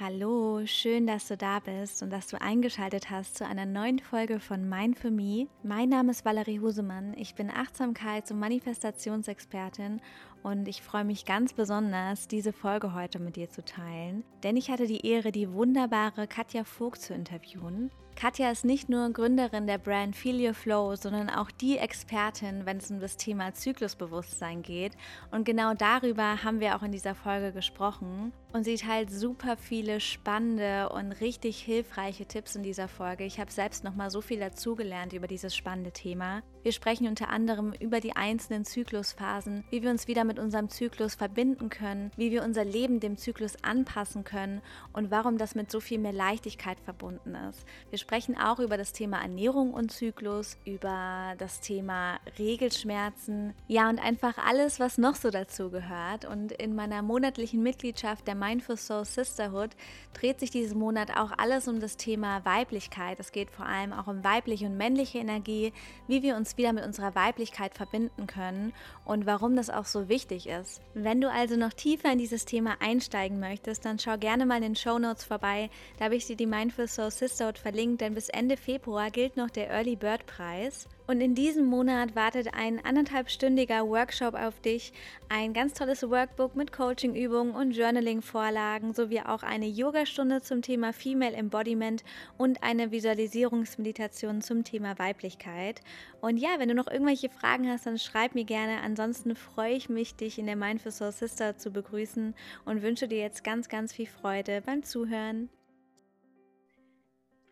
Hallo, schön, dass du da bist und dass du eingeschaltet hast zu einer neuen Folge von Mind for Me. Mein Name ist Valerie Husemann. Ich bin Achtsamkeits- und Manifestationsexpertin und ich freue mich ganz besonders, diese Folge heute mit dir zu teilen, denn ich hatte die Ehre, die wunderbare Katja Vogt zu interviewen. Katja ist nicht nur Gründerin der Brand Feel Your Flow, sondern auch die Expertin, wenn es um das Thema Zyklusbewusstsein geht. Und genau darüber haben wir auch in dieser Folge gesprochen. Und sie teilt super viele spannende und richtig hilfreiche Tipps in dieser Folge. Ich habe selbst noch mal so viel dazugelernt über dieses spannende Thema. Wir sprechen unter anderem über die einzelnen Zyklusphasen, wie wir uns wieder mit unserem Zyklus verbinden können, wie wir unser Leben dem Zyklus anpassen können und warum das mit so viel mehr Leichtigkeit verbunden ist. Wir sprechen auch über das Thema Ernährung und Zyklus, über das Thema Regelschmerzen, ja und einfach alles, was noch so dazu gehört. Und in meiner monatlichen Mitgliedschaft der Mindful Soul Sisterhood dreht sich diesen Monat auch alles um das Thema Weiblichkeit. Es geht vor allem auch um weibliche und männliche Energie, wie wir uns wieder mit unserer Weiblichkeit verbinden können und warum das auch so wichtig ist. Wenn du also noch tiefer in dieses Thema einsteigen möchtest, dann schau gerne mal in den Show Notes vorbei. Da habe ich dir die Mindful Soul Sisterhood verlinkt denn bis Ende Februar gilt noch der Early Bird Preis. Und in diesem Monat wartet ein anderthalbstündiger Workshop auf dich, ein ganz tolles Workbook mit Coachingübungen und Journaling-Vorlagen sowie auch eine Yogastunde zum Thema Female Embodiment und eine Visualisierungsmeditation zum Thema Weiblichkeit. Und ja, wenn du noch irgendwelche Fragen hast, dann schreib mir gerne. Ansonsten freue ich mich, dich in der Mindful Soul Sister zu begrüßen und wünsche dir jetzt ganz, ganz viel Freude beim Zuhören.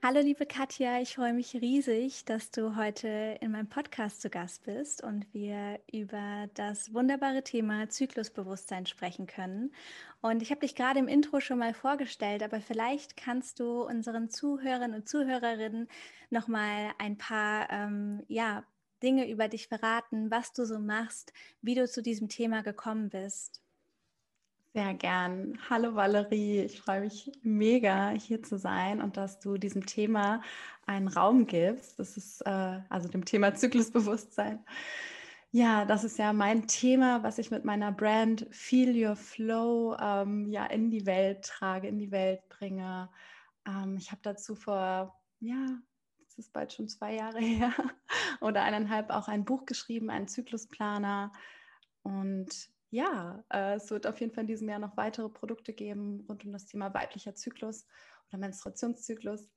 Hallo liebe Katja, ich freue mich riesig, dass du heute in meinem Podcast zu Gast bist und wir über das wunderbare Thema Zyklusbewusstsein sprechen können. Und ich habe dich gerade im Intro schon mal vorgestellt, aber vielleicht kannst du unseren Zuhörern und Zuhörerinnen noch mal ein paar ähm, ja, Dinge über dich verraten, was du so machst, wie du zu diesem Thema gekommen bist. Sehr gern. Hallo Valerie, ich freue mich mega hier zu sein und dass du diesem Thema einen Raum gibst. Das ist äh, also dem Thema Zyklusbewusstsein. Ja, das ist ja mein Thema, was ich mit meiner Brand Feel Your Flow ähm, ja in die Welt trage, in die Welt bringe. Ähm, ich habe dazu vor, ja, es ist bald schon zwei Jahre her oder eineinhalb auch ein Buch geschrieben, einen Zyklusplaner. Und ja, äh, es wird auf jeden Fall in diesem Jahr noch weitere Produkte geben rund um das Thema weiblicher Zyklus oder Menstruationszyklus.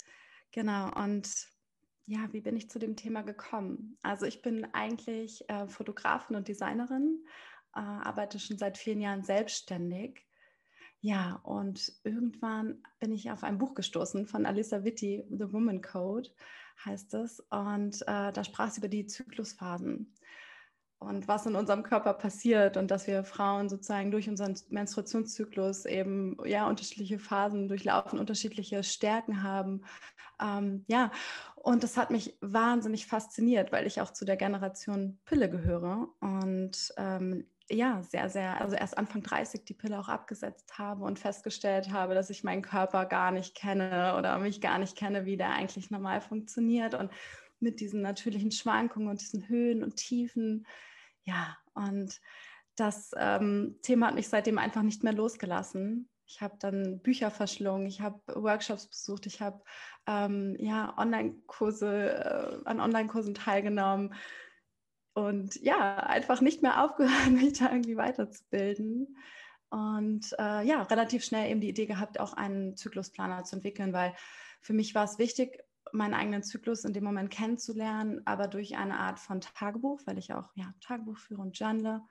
Genau, und ja, wie bin ich zu dem Thema gekommen? Also ich bin eigentlich äh, Fotografin und Designerin, äh, arbeite schon seit vielen Jahren selbstständig. Ja, und irgendwann bin ich auf ein Buch gestoßen von Alissa Witti, The Woman Code heißt es. Und äh, da sprach sie über die Zyklusphasen und was in unserem Körper passiert und dass wir Frauen sozusagen durch unseren Menstruationszyklus eben ja unterschiedliche Phasen durchlaufen, unterschiedliche Stärken haben. Ähm, ja, und das hat mich wahnsinnig fasziniert, weil ich auch zu der Generation Pille gehöre und ähm, ja, sehr, sehr, also erst Anfang 30 die Pille auch abgesetzt habe und festgestellt habe, dass ich meinen Körper gar nicht kenne oder mich gar nicht kenne, wie der eigentlich normal funktioniert und mit diesen natürlichen Schwankungen und diesen Höhen und Tiefen. Ja, und das ähm, Thema hat mich seitdem einfach nicht mehr losgelassen. Ich habe dann Bücher verschlungen, ich habe Workshops besucht, ich habe ähm, ja, Online-Kurse, äh, an Online-Kursen teilgenommen und ja, einfach nicht mehr aufgehört, mich da irgendwie weiterzubilden. Und äh, ja, relativ schnell eben die Idee gehabt, auch einen Zyklusplaner zu entwickeln, weil für mich war es wichtig, meinen eigenen Zyklus in dem Moment kennenzulernen, aber durch eine Art von Tagebuch, weil ich auch ja, Tagebuch führe und journale.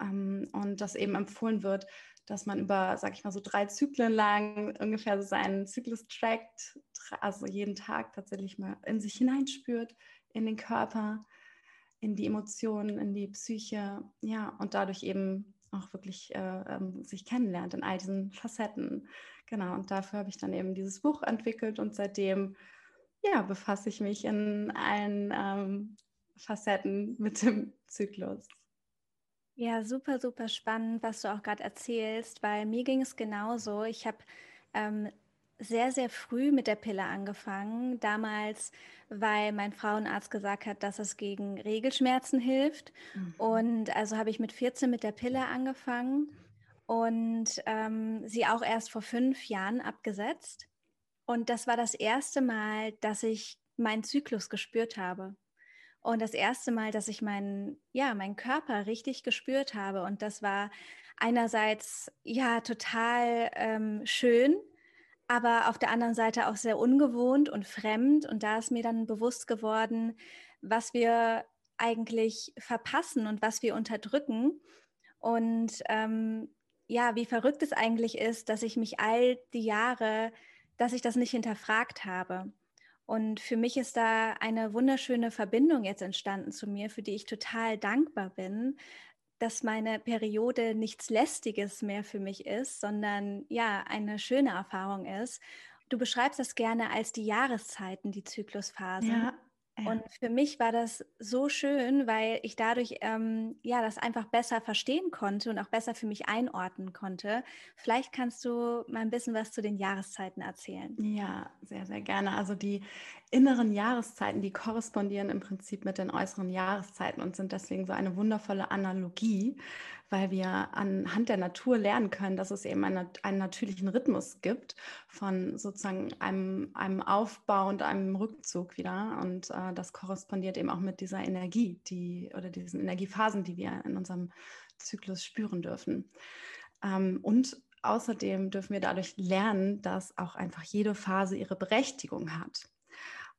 Ähm, und das eben empfohlen wird, dass man über, sag ich mal, so drei Zyklen lang ungefähr so seinen Zyklus trackt, also jeden Tag tatsächlich mal in sich hineinspürt, in den Körper, in die Emotionen, in die Psyche, ja, und dadurch eben auch wirklich äh, ähm, sich kennenlernt in all diesen Facetten. Genau, und dafür habe ich dann eben dieses Buch entwickelt und seitdem ja, befasse ich mich in allen ähm, Facetten mit dem Zyklus. Ja, super, super spannend, was du auch gerade erzählst, weil mir ging es genauso. Ich habe ähm, sehr, sehr früh mit der Pille angefangen. Damals, weil mein Frauenarzt gesagt hat, dass es gegen Regelschmerzen hilft. Mhm. Und also habe ich mit 14 mit der Pille angefangen und ähm, sie auch erst vor fünf Jahren abgesetzt. Und das war das erste Mal, dass ich meinen Zyklus gespürt habe. Und das erste Mal, dass ich meinen, ja, meinen Körper richtig gespürt habe. Und das war einerseits ja total ähm, schön, aber auf der anderen Seite auch sehr ungewohnt und fremd. Und da ist mir dann bewusst geworden, was wir eigentlich verpassen und was wir unterdrücken. Und ähm, ja, wie verrückt es eigentlich ist, dass ich mich all die Jahre, dass ich das nicht hinterfragt habe. Und für mich ist da eine wunderschöne Verbindung jetzt entstanden zu mir, für die ich total dankbar bin, dass meine Periode nichts Lästiges mehr für mich ist, sondern ja, eine schöne Erfahrung ist. Du beschreibst das gerne als die Jahreszeiten, die Zyklusphase. Ja, und für mich war das so schön, weil ich dadurch ähm, ja das einfach besser verstehen konnte und auch besser für mich einordnen konnte. Vielleicht kannst du mal ein bisschen was zu den Jahreszeiten erzählen. Ja, sehr, sehr gerne. Also die inneren Jahreszeiten, die korrespondieren im Prinzip mit den äußeren Jahreszeiten und sind deswegen so eine wundervolle Analogie, weil wir anhand der Natur lernen können, dass es eben einen, einen natürlichen Rhythmus gibt von sozusagen einem, einem Aufbau und einem Rückzug wieder. Und äh, das korrespondiert eben auch mit dieser Energie, die oder diesen Energiephasen, die wir in unserem Zyklus spüren dürfen. Ähm, und außerdem dürfen wir dadurch lernen, dass auch einfach jede Phase ihre Berechtigung hat.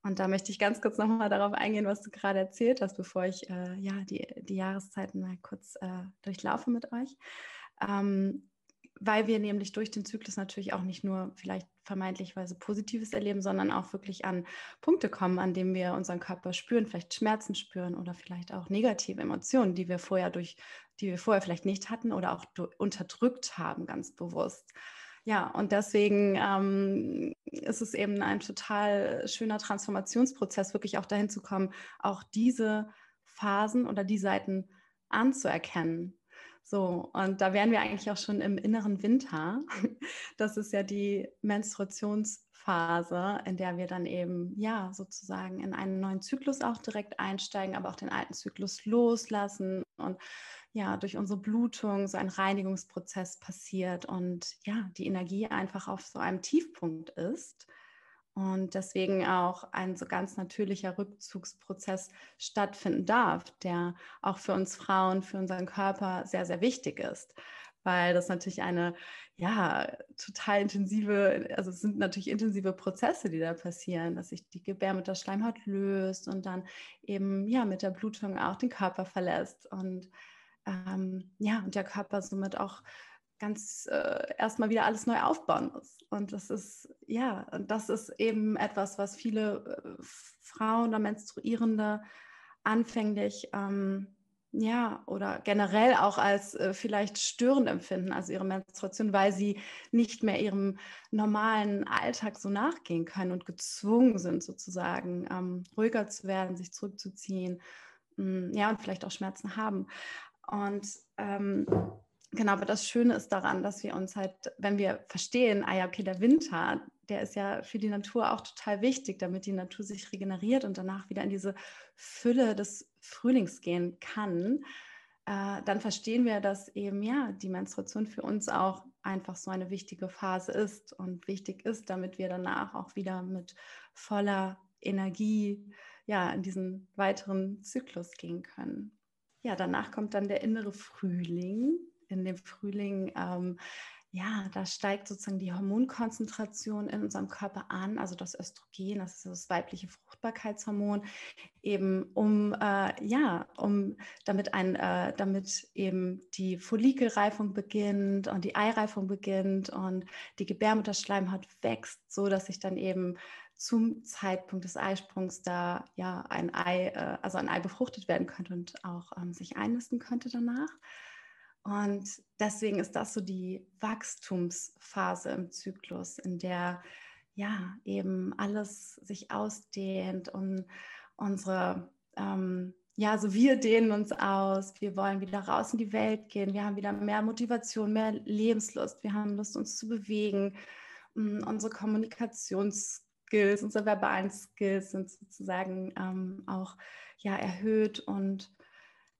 Und da möchte ich ganz kurz nochmal darauf eingehen, was du gerade erzählt hast, bevor ich äh, ja, die, die Jahreszeiten mal kurz äh, durchlaufe mit euch. Ähm, weil wir nämlich durch den Zyklus natürlich auch nicht nur vielleicht vermeintlichweise Positives erleben, sondern auch wirklich an Punkte kommen, an denen wir unseren Körper spüren, vielleicht Schmerzen spüren oder vielleicht auch negative Emotionen, die wir vorher durch, die wir vorher vielleicht nicht hatten oder auch unterdrückt haben, ganz bewusst. Ja, und deswegen ähm, ist es eben ein total schöner Transformationsprozess, wirklich auch dahin zu kommen, auch diese Phasen oder die Seiten anzuerkennen. So, und da wären wir eigentlich auch schon im inneren Winter. Das ist ja die Menstruationsphase, in der wir dann eben, ja, sozusagen in einen neuen Zyklus auch direkt einsteigen, aber auch den alten Zyklus loslassen und ja durch unsere Blutung so ein Reinigungsprozess passiert und ja, die Energie einfach auf so einem Tiefpunkt ist. Und deswegen auch ein so ganz natürlicher Rückzugsprozess stattfinden darf, der auch für uns Frauen, für unseren Körper sehr, sehr wichtig ist, weil das natürlich eine, ja, total intensive, also es sind natürlich intensive Prozesse, die da passieren, dass sich die Gebärmutterschleimhaut löst und dann eben, ja, mit der Blutung auch den Körper verlässt. Und ähm, ja, und der Körper somit auch ganz äh, erstmal wieder alles neu aufbauen muss. Und das ist, ja, und das ist eben etwas, was viele äh, Frauen oder Menstruierende anfänglich, ähm, ja, oder generell auch als äh, vielleicht störend empfinden, also ihre Menstruation, weil sie nicht mehr ihrem normalen Alltag so nachgehen können und gezwungen sind, sozusagen ähm, ruhiger zu werden, sich zurückzuziehen, mm, ja, und vielleicht auch Schmerzen haben. Und ähm, genau, aber das Schöne ist daran, dass wir uns halt, wenn wir verstehen, ah ja, okay, der Winter, der ist ja für die Natur auch total wichtig, damit die Natur sich regeneriert und danach wieder in diese Fülle des Frühlings gehen kann, äh, dann verstehen wir, dass eben ja die Menstruation für uns auch einfach so eine wichtige Phase ist und wichtig ist, damit wir danach auch wieder mit voller Energie ja in diesen weiteren Zyklus gehen können ja, danach kommt dann der innere Frühling. In dem Frühling, ähm, ja, da steigt sozusagen die Hormonkonzentration in unserem Körper an, also das Östrogen, das ist das weibliche Fruchtbarkeitshormon, eben um, äh, ja, um damit ein, äh, damit eben die Follikelreifung beginnt und die Eireifung beginnt und die Gebärmutterschleimhaut wächst, so dass sich dann eben zum Zeitpunkt des Eisprungs da ja ein Ei, äh, also ein Ei befruchtet werden könnte und auch ähm, sich einnisten könnte danach. Und deswegen ist das so die Wachstumsphase im Zyklus, in der ja eben alles sich ausdehnt und unsere ähm, ja, so wir dehnen uns aus, wir wollen wieder raus in die Welt gehen, wir haben wieder mehr Motivation, mehr Lebenslust, wir haben Lust, uns zu bewegen, unsere Kommunikations Skills, unsere verbalen Skills sind sozusagen ähm, auch ja, erhöht und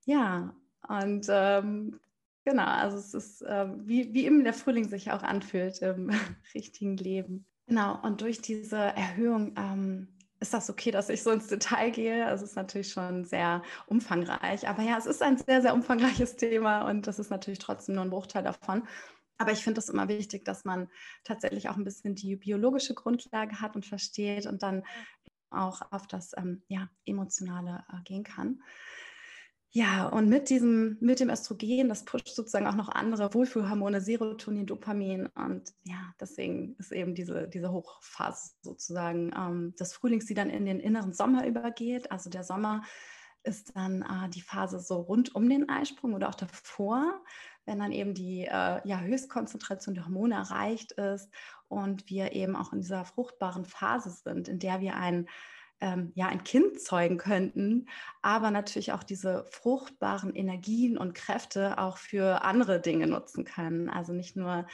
ja, und ähm, Genau, also es ist äh, wie, wie eben der Frühling sich auch anfühlt im richtigen Leben. Genau, und durch diese Erhöhung ähm, ist das okay, dass ich so ins Detail gehe. Also es ist natürlich schon sehr umfangreich. Aber ja, es ist ein sehr, sehr umfangreiches Thema und das ist natürlich trotzdem nur ein Bruchteil davon. Aber ich finde es immer wichtig, dass man tatsächlich auch ein bisschen die biologische Grundlage hat und versteht und dann auch auf das ähm, ja, Emotionale äh, gehen kann. Ja, und mit diesem, mit dem Östrogen, das pusht sozusagen auch noch andere Wohlfühlhormone, Serotonin, Dopamin. Und ja, deswegen ist eben diese, diese Hochphase sozusagen ähm, des Frühlings, die dann in den inneren Sommer übergeht. Also der Sommer ist dann äh, die Phase so rund um den Eisprung oder auch davor, wenn dann eben die äh, ja, Höchstkonzentration der Hormone erreicht ist und wir eben auch in dieser fruchtbaren Phase sind, in der wir ein ähm, ja, ein Kind zeugen könnten, aber natürlich auch diese fruchtbaren Energien und Kräfte auch für andere Dinge nutzen können. Also nicht nur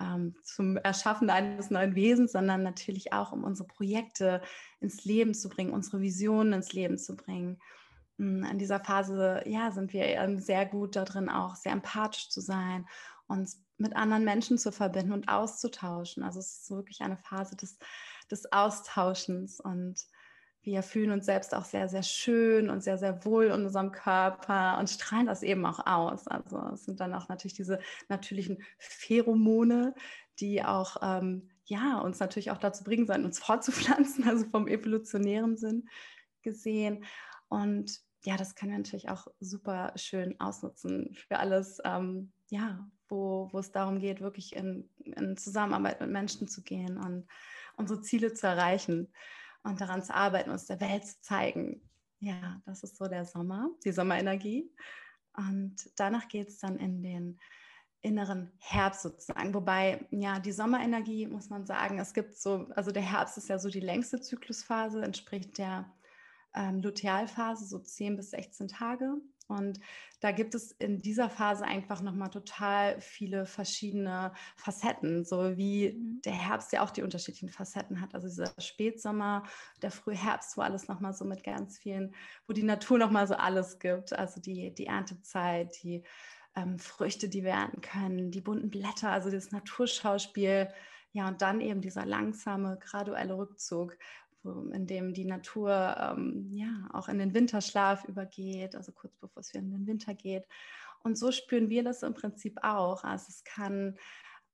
ähm, zum Erschaffen eines neuen Wesens, sondern natürlich auch, um unsere Projekte ins Leben zu bringen, unsere Visionen ins Leben zu bringen. Hm, in dieser Phase ja, sind wir sehr gut darin, auch sehr empathisch zu sein, uns mit anderen Menschen zu verbinden und auszutauschen. Also es ist wirklich eine Phase des, des Austauschens und wir fühlen uns selbst auch sehr, sehr schön und sehr, sehr wohl in unserem Körper und strahlen das eben auch aus. Also es sind dann auch natürlich diese natürlichen Pheromone, die auch ähm, ja, uns natürlich auch dazu bringen sollen, uns fortzupflanzen, also vom evolutionären Sinn gesehen. Und ja, das können wir natürlich auch super schön ausnutzen für alles, ähm, ja, wo, wo es darum geht, wirklich in, in Zusammenarbeit mit Menschen zu gehen und unsere Ziele zu erreichen und daran zu arbeiten, uns der Welt zu zeigen. Ja, das ist so der Sommer, die Sommerenergie. Und danach geht es dann in den inneren Herbst sozusagen. Wobei, ja, die Sommerenergie, muss man sagen, es gibt so, also der Herbst ist ja so die längste Zyklusphase, entspricht der ähm, Lutealphase, so 10 bis 16 Tage. Und da gibt es in dieser Phase einfach nochmal total viele verschiedene Facetten, so wie mhm. der Herbst ja auch die unterschiedlichen Facetten hat. Also dieser Spätsommer, der frühe Herbst, wo alles nochmal so mit ganz vielen, wo die Natur nochmal so alles gibt. Also die, die Erntezeit, die ähm, Früchte, die wir ernten können, die bunten Blätter, also das Naturschauspiel. Ja, und dann eben dieser langsame, graduelle Rückzug, in dem die Natur ähm, ja auch in den Winterschlaf übergeht, also kurz bevor es wieder in den Winter geht. Und so spüren wir das im Prinzip auch. Also es kann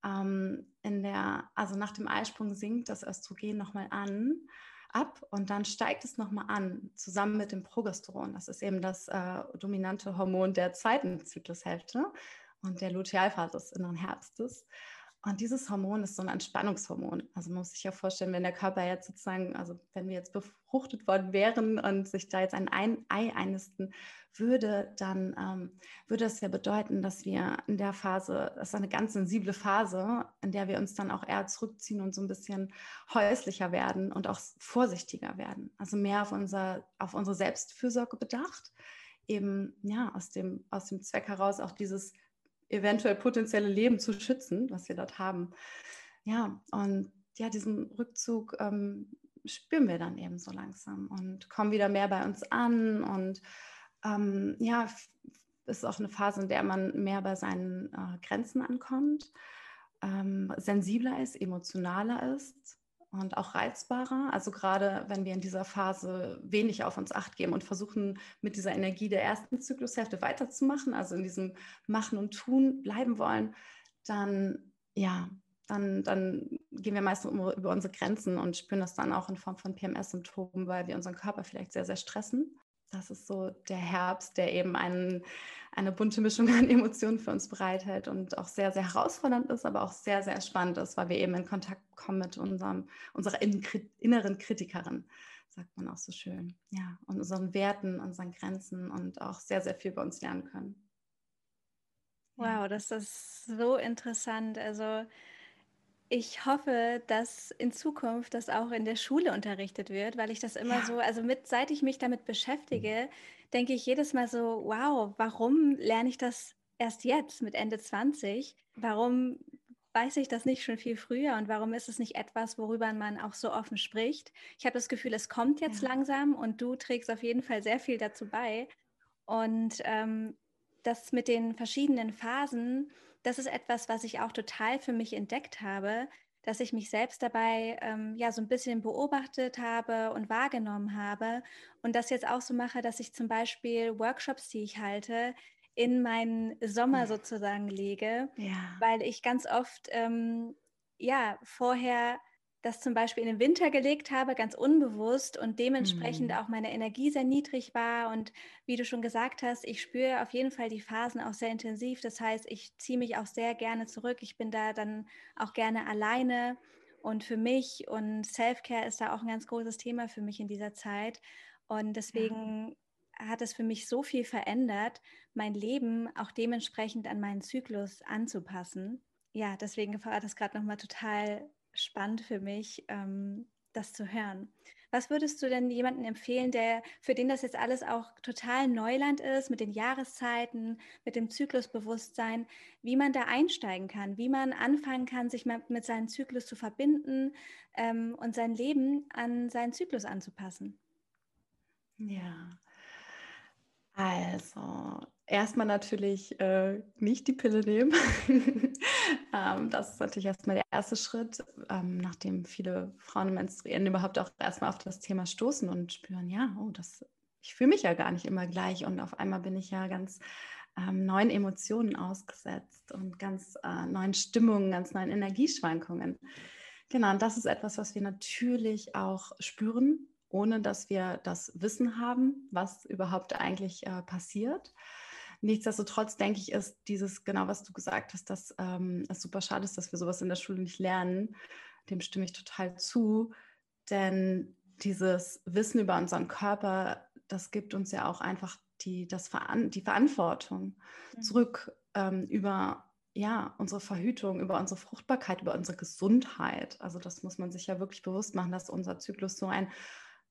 ähm, in der, also nach dem Eisprung sinkt das Östrogen nochmal an, ab und dann steigt es nochmal an, zusammen mit dem Progesteron. Das ist eben das äh, dominante Hormon der zweiten Zyklushälfte und der Lutealphase des inneren Herbstes. Und dieses Hormon ist so ein Entspannungshormon. Also man muss sich ja vorstellen, wenn der Körper jetzt sozusagen, also wenn wir jetzt befruchtet worden wären und sich da jetzt ein Ei einnisten würde, dann ähm, würde das ja bedeuten, dass wir in der Phase, das ist eine ganz sensible Phase, in der wir uns dann auch eher zurückziehen und so ein bisschen häuslicher werden und auch vorsichtiger werden. Also mehr auf, unser, auf unsere Selbstfürsorge bedacht. Eben ja aus dem, aus dem Zweck heraus auch dieses eventuell potenzielle Leben zu schützen, was wir dort haben. Ja, und ja, diesen Rückzug ähm, spüren wir dann eben so langsam und kommen wieder mehr bei uns an. Und ähm, ja, ist auch eine Phase, in der man mehr bei seinen äh, Grenzen ankommt, ähm, sensibler ist, emotionaler ist und auch reizbarer. Also gerade wenn wir in dieser Phase wenig auf uns acht geben und versuchen, mit dieser Energie der ersten Zyklushälfte weiterzumachen, also in diesem Machen und Tun bleiben wollen, dann ja, dann, dann gehen wir meistens über unsere Grenzen und spüren das dann auch in Form von PMS-Symptomen, weil wir unseren Körper vielleicht sehr, sehr stressen. Das ist so der Herbst, der eben einen, eine bunte Mischung an Emotionen für uns bereithält und auch sehr, sehr herausfordernd ist, aber auch sehr, sehr spannend ist, weil wir eben in Kontakt kommen mit unserem, unserer inneren Kritikerin, sagt man auch so schön. Ja, und unseren Werten, unseren Grenzen und auch sehr, sehr viel bei uns lernen können. Wow, das ist so interessant. Also ich hoffe, dass in Zukunft das auch in der Schule unterrichtet wird, weil ich das immer ja. so, also mit, seit ich mich damit beschäftige, denke ich jedes Mal so, wow, warum lerne ich das erst jetzt mit Ende 20? Warum weiß ich das nicht schon viel früher und warum ist es nicht etwas, worüber man auch so offen spricht? Ich habe das Gefühl, es kommt jetzt ja. langsam und du trägst auf jeden Fall sehr viel dazu bei. Und ähm, das mit den verschiedenen Phasen, das ist etwas, was ich auch total für mich entdeckt habe, dass ich mich selbst dabei ähm, ja so ein bisschen beobachtet habe und wahrgenommen habe und das jetzt auch so mache, dass ich zum Beispiel Workshops, die ich halte, in meinen Sommer sozusagen lege, ja. weil ich ganz oft ähm, ja vorher das zum Beispiel in den Winter gelegt habe, ganz unbewusst und dementsprechend mhm. auch meine Energie sehr niedrig war. Und wie du schon gesagt hast, ich spüre auf jeden Fall die Phasen auch sehr intensiv. Das heißt, ich ziehe mich auch sehr gerne zurück. Ich bin da dann auch gerne alleine und für mich. Und Self-Care ist da auch ein ganz großes Thema für mich in dieser Zeit. Und deswegen ja. hat es für mich so viel verändert, mein Leben auch dementsprechend an meinen Zyklus anzupassen. Ja, deswegen war das gerade nochmal total spannend für mich, ähm, das zu hören. Was würdest du denn jemandem empfehlen, der für den das jetzt alles auch total Neuland ist, mit den Jahreszeiten, mit dem Zyklusbewusstsein, wie man da einsteigen kann, wie man anfangen kann, sich mit seinem Zyklus zu verbinden ähm, und sein Leben an seinen Zyklus anzupassen? Ja, also erstmal natürlich äh, nicht die Pille nehmen. ähm, das ist natürlich erstmal der erste Schritt, ähm, nachdem viele Frauen menstruieren, überhaupt auch erstmal auf das Thema stoßen und spüren, ja, oh, das, ich fühle mich ja gar nicht immer gleich und auf einmal bin ich ja ganz ähm, neuen Emotionen ausgesetzt und ganz äh, neuen Stimmungen, ganz neuen Energieschwankungen. Genau, und das ist etwas, was wir natürlich auch spüren, ohne dass wir das Wissen haben, was überhaupt eigentlich äh, passiert. Nichtsdestotrotz denke ich, ist dieses, genau was du gesagt hast, dass ähm, es super schade ist, dass wir sowas in der Schule nicht lernen. Dem stimme ich total zu. Denn dieses Wissen über unseren Körper, das gibt uns ja auch einfach die, das Veran die Verantwortung mhm. zurück ähm, über ja, unsere Verhütung, über unsere Fruchtbarkeit, über unsere Gesundheit. Also das muss man sich ja wirklich bewusst machen, dass unser Zyklus so ein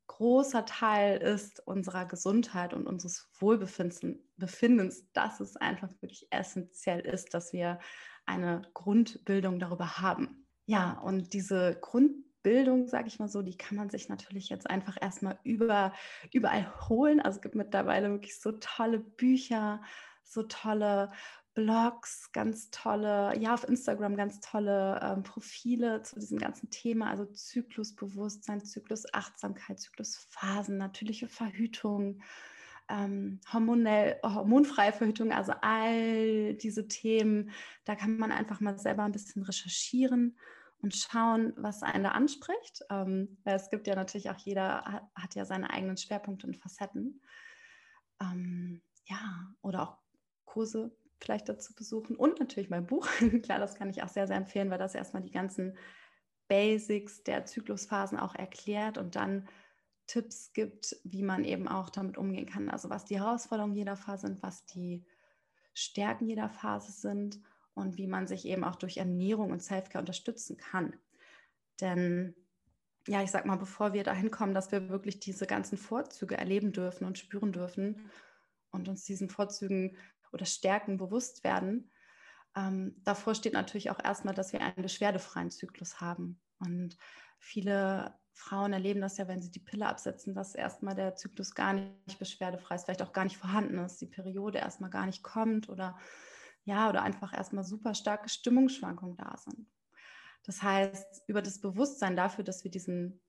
großer Teil ist unserer Gesundheit und unseres Wohlbefindens, dass es einfach wirklich essentiell ist, dass wir eine Grundbildung darüber haben. Ja, und diese Grundbildung, sage ich mal so, die kann man sich natürlich jetzt einfach erstmal über, überall holen. Also es gibt mittlerweile wirklich so tolle Bücher, so tolle Blogs, ganz tolle, ja, auf Instagram ganz tolle ähm, Profile zu diesem ganzen Thema, also Zyklusbewusstsein, Zyklusachtsamkeit, Zyklusphasen, natürliche Verhütung, ähm, hormonell, hormonfreie Verhütung, also all diese Themen, da kann man einfach mal selber ein bisschen recherchieren und schauen, was einen da anspricht. Ähm, es gibt ja natürlich auch jeder hat, hat ja seine eigenen Schwerpunkte und Facetten. Ähm, ja, oder auch Kurse, vielleicht dazu besuchen und natürlich mein Buch. Klar, das kann ich auch sehr, sehr empfehlen, weil das erstmal die ganzen Basics der Zyklusphasen auch erklärt und dann Tipps gibt, wie man eben auch damit umgehen kann. Also was die Herausforderungen jeder Phase sind, was die Stärken jeder Phase sind und wie man sich eben auch durch Ernährung und Selfcare unterstützen kann. Denn ja, ich sag mal, bevor wir dahin kommen, dass wir wirklich diese ganzen Vorzüge erleben dürfen und spüren dürfen und uns diesen Vorzügen oder Stärken bewusst werden. Ähm, davor steht natürlich auch erstmal, dass wir einen beschwerdefreien Zyklus haben. Und viele Frauen erleben das ja, wenn sie die Pille absetzen, dass erstmal der Zyklus gar nicht beschwerdefrei ist, vielleicht auch gar nicht vorhanden ist, die Periode erstmal gar nicht kommt oder ja, oder einfach erstmal super starke Stimmungsschwankungen da sind. Das heißt, über das Bewusstsein dafür, dass wir diesen,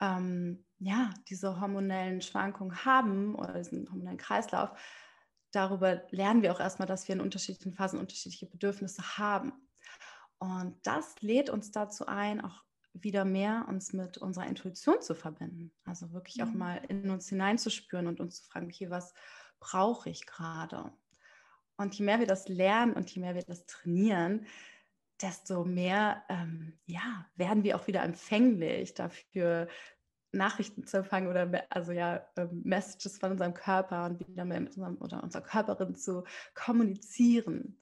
ähm, ja, diese hormonellen Schwankungen haben oder diesen hormonellen Kreislauf, darüber lernen wir auch erstmal, dass wir in unterschiedlichen Phasen unterschiedliche Bedürfnisse haben. Und das lädt uns dazu ein, auch wieder mehr uns mit unserer Intuition zu verbinden. Also wirklich auch mhm. mal in uns hineinzuspüren und uns zu fragen, okay, was brauche ich gerade? Und je mehr wir das lernen und je mehr wir das trainieren, desto mehr ähm, ja, werden wir auch wieder empfänglich dafür, Nachrichten zu empfangen oder also ja ähm, Messages von unserem Körper und wieder mehr mit unserem oder unserer Körperin zu kommunizieren.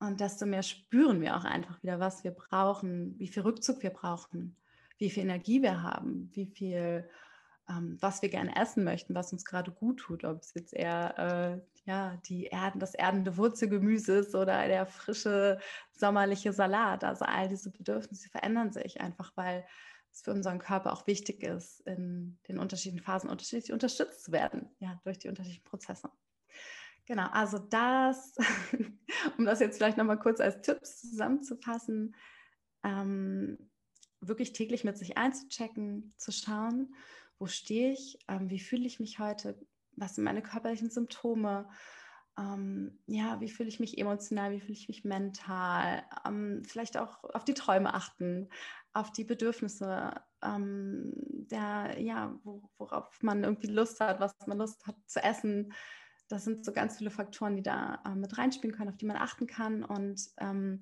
Und desto mehr spüren wir auch einfach wieder, was wir brauchen, wie viel Rückzug wir brauchen, wie viel Energie wir haben, wie viel, ähm, was wir gerne essen möchten, was uns gerade gut tut, ob es jetzt eher äh, ja, die Erden, das erdende Wurzelgemüse ist oder der frische sommerliche Salat. Also all diese Bedürfnisse verändern sich einfach, weil es für unseren Körper auch wichtig ist, in den unterschiedlichen Phasen unterschiedlich unterstützt zu werden, ja, durch die unterschiedlichen Prozesse. Genau, also das, um das jetzt vielleicht nochmal kurz als Tipps zusammenzufassen, ähm, wirklich täglich mit sich einzuchecken, zu schauen, wo stehe ich, ähm, wie fühle ich mich heute, was sind meine körperlichen Symptome, ähm, ja, wie fühle ich mich emotional, wie fühle ich mich mental, ähm, vielleicht auch auf die Träume achten, auf die Bedürfnisse, ähm, der, ja, wo, worauf man irgendwie Lust hat, was man Lust hat zu essen. Das sind so ganz viele Faktoren, die da äh, mit reinspielen können, auf die man achten kann. Und ähm,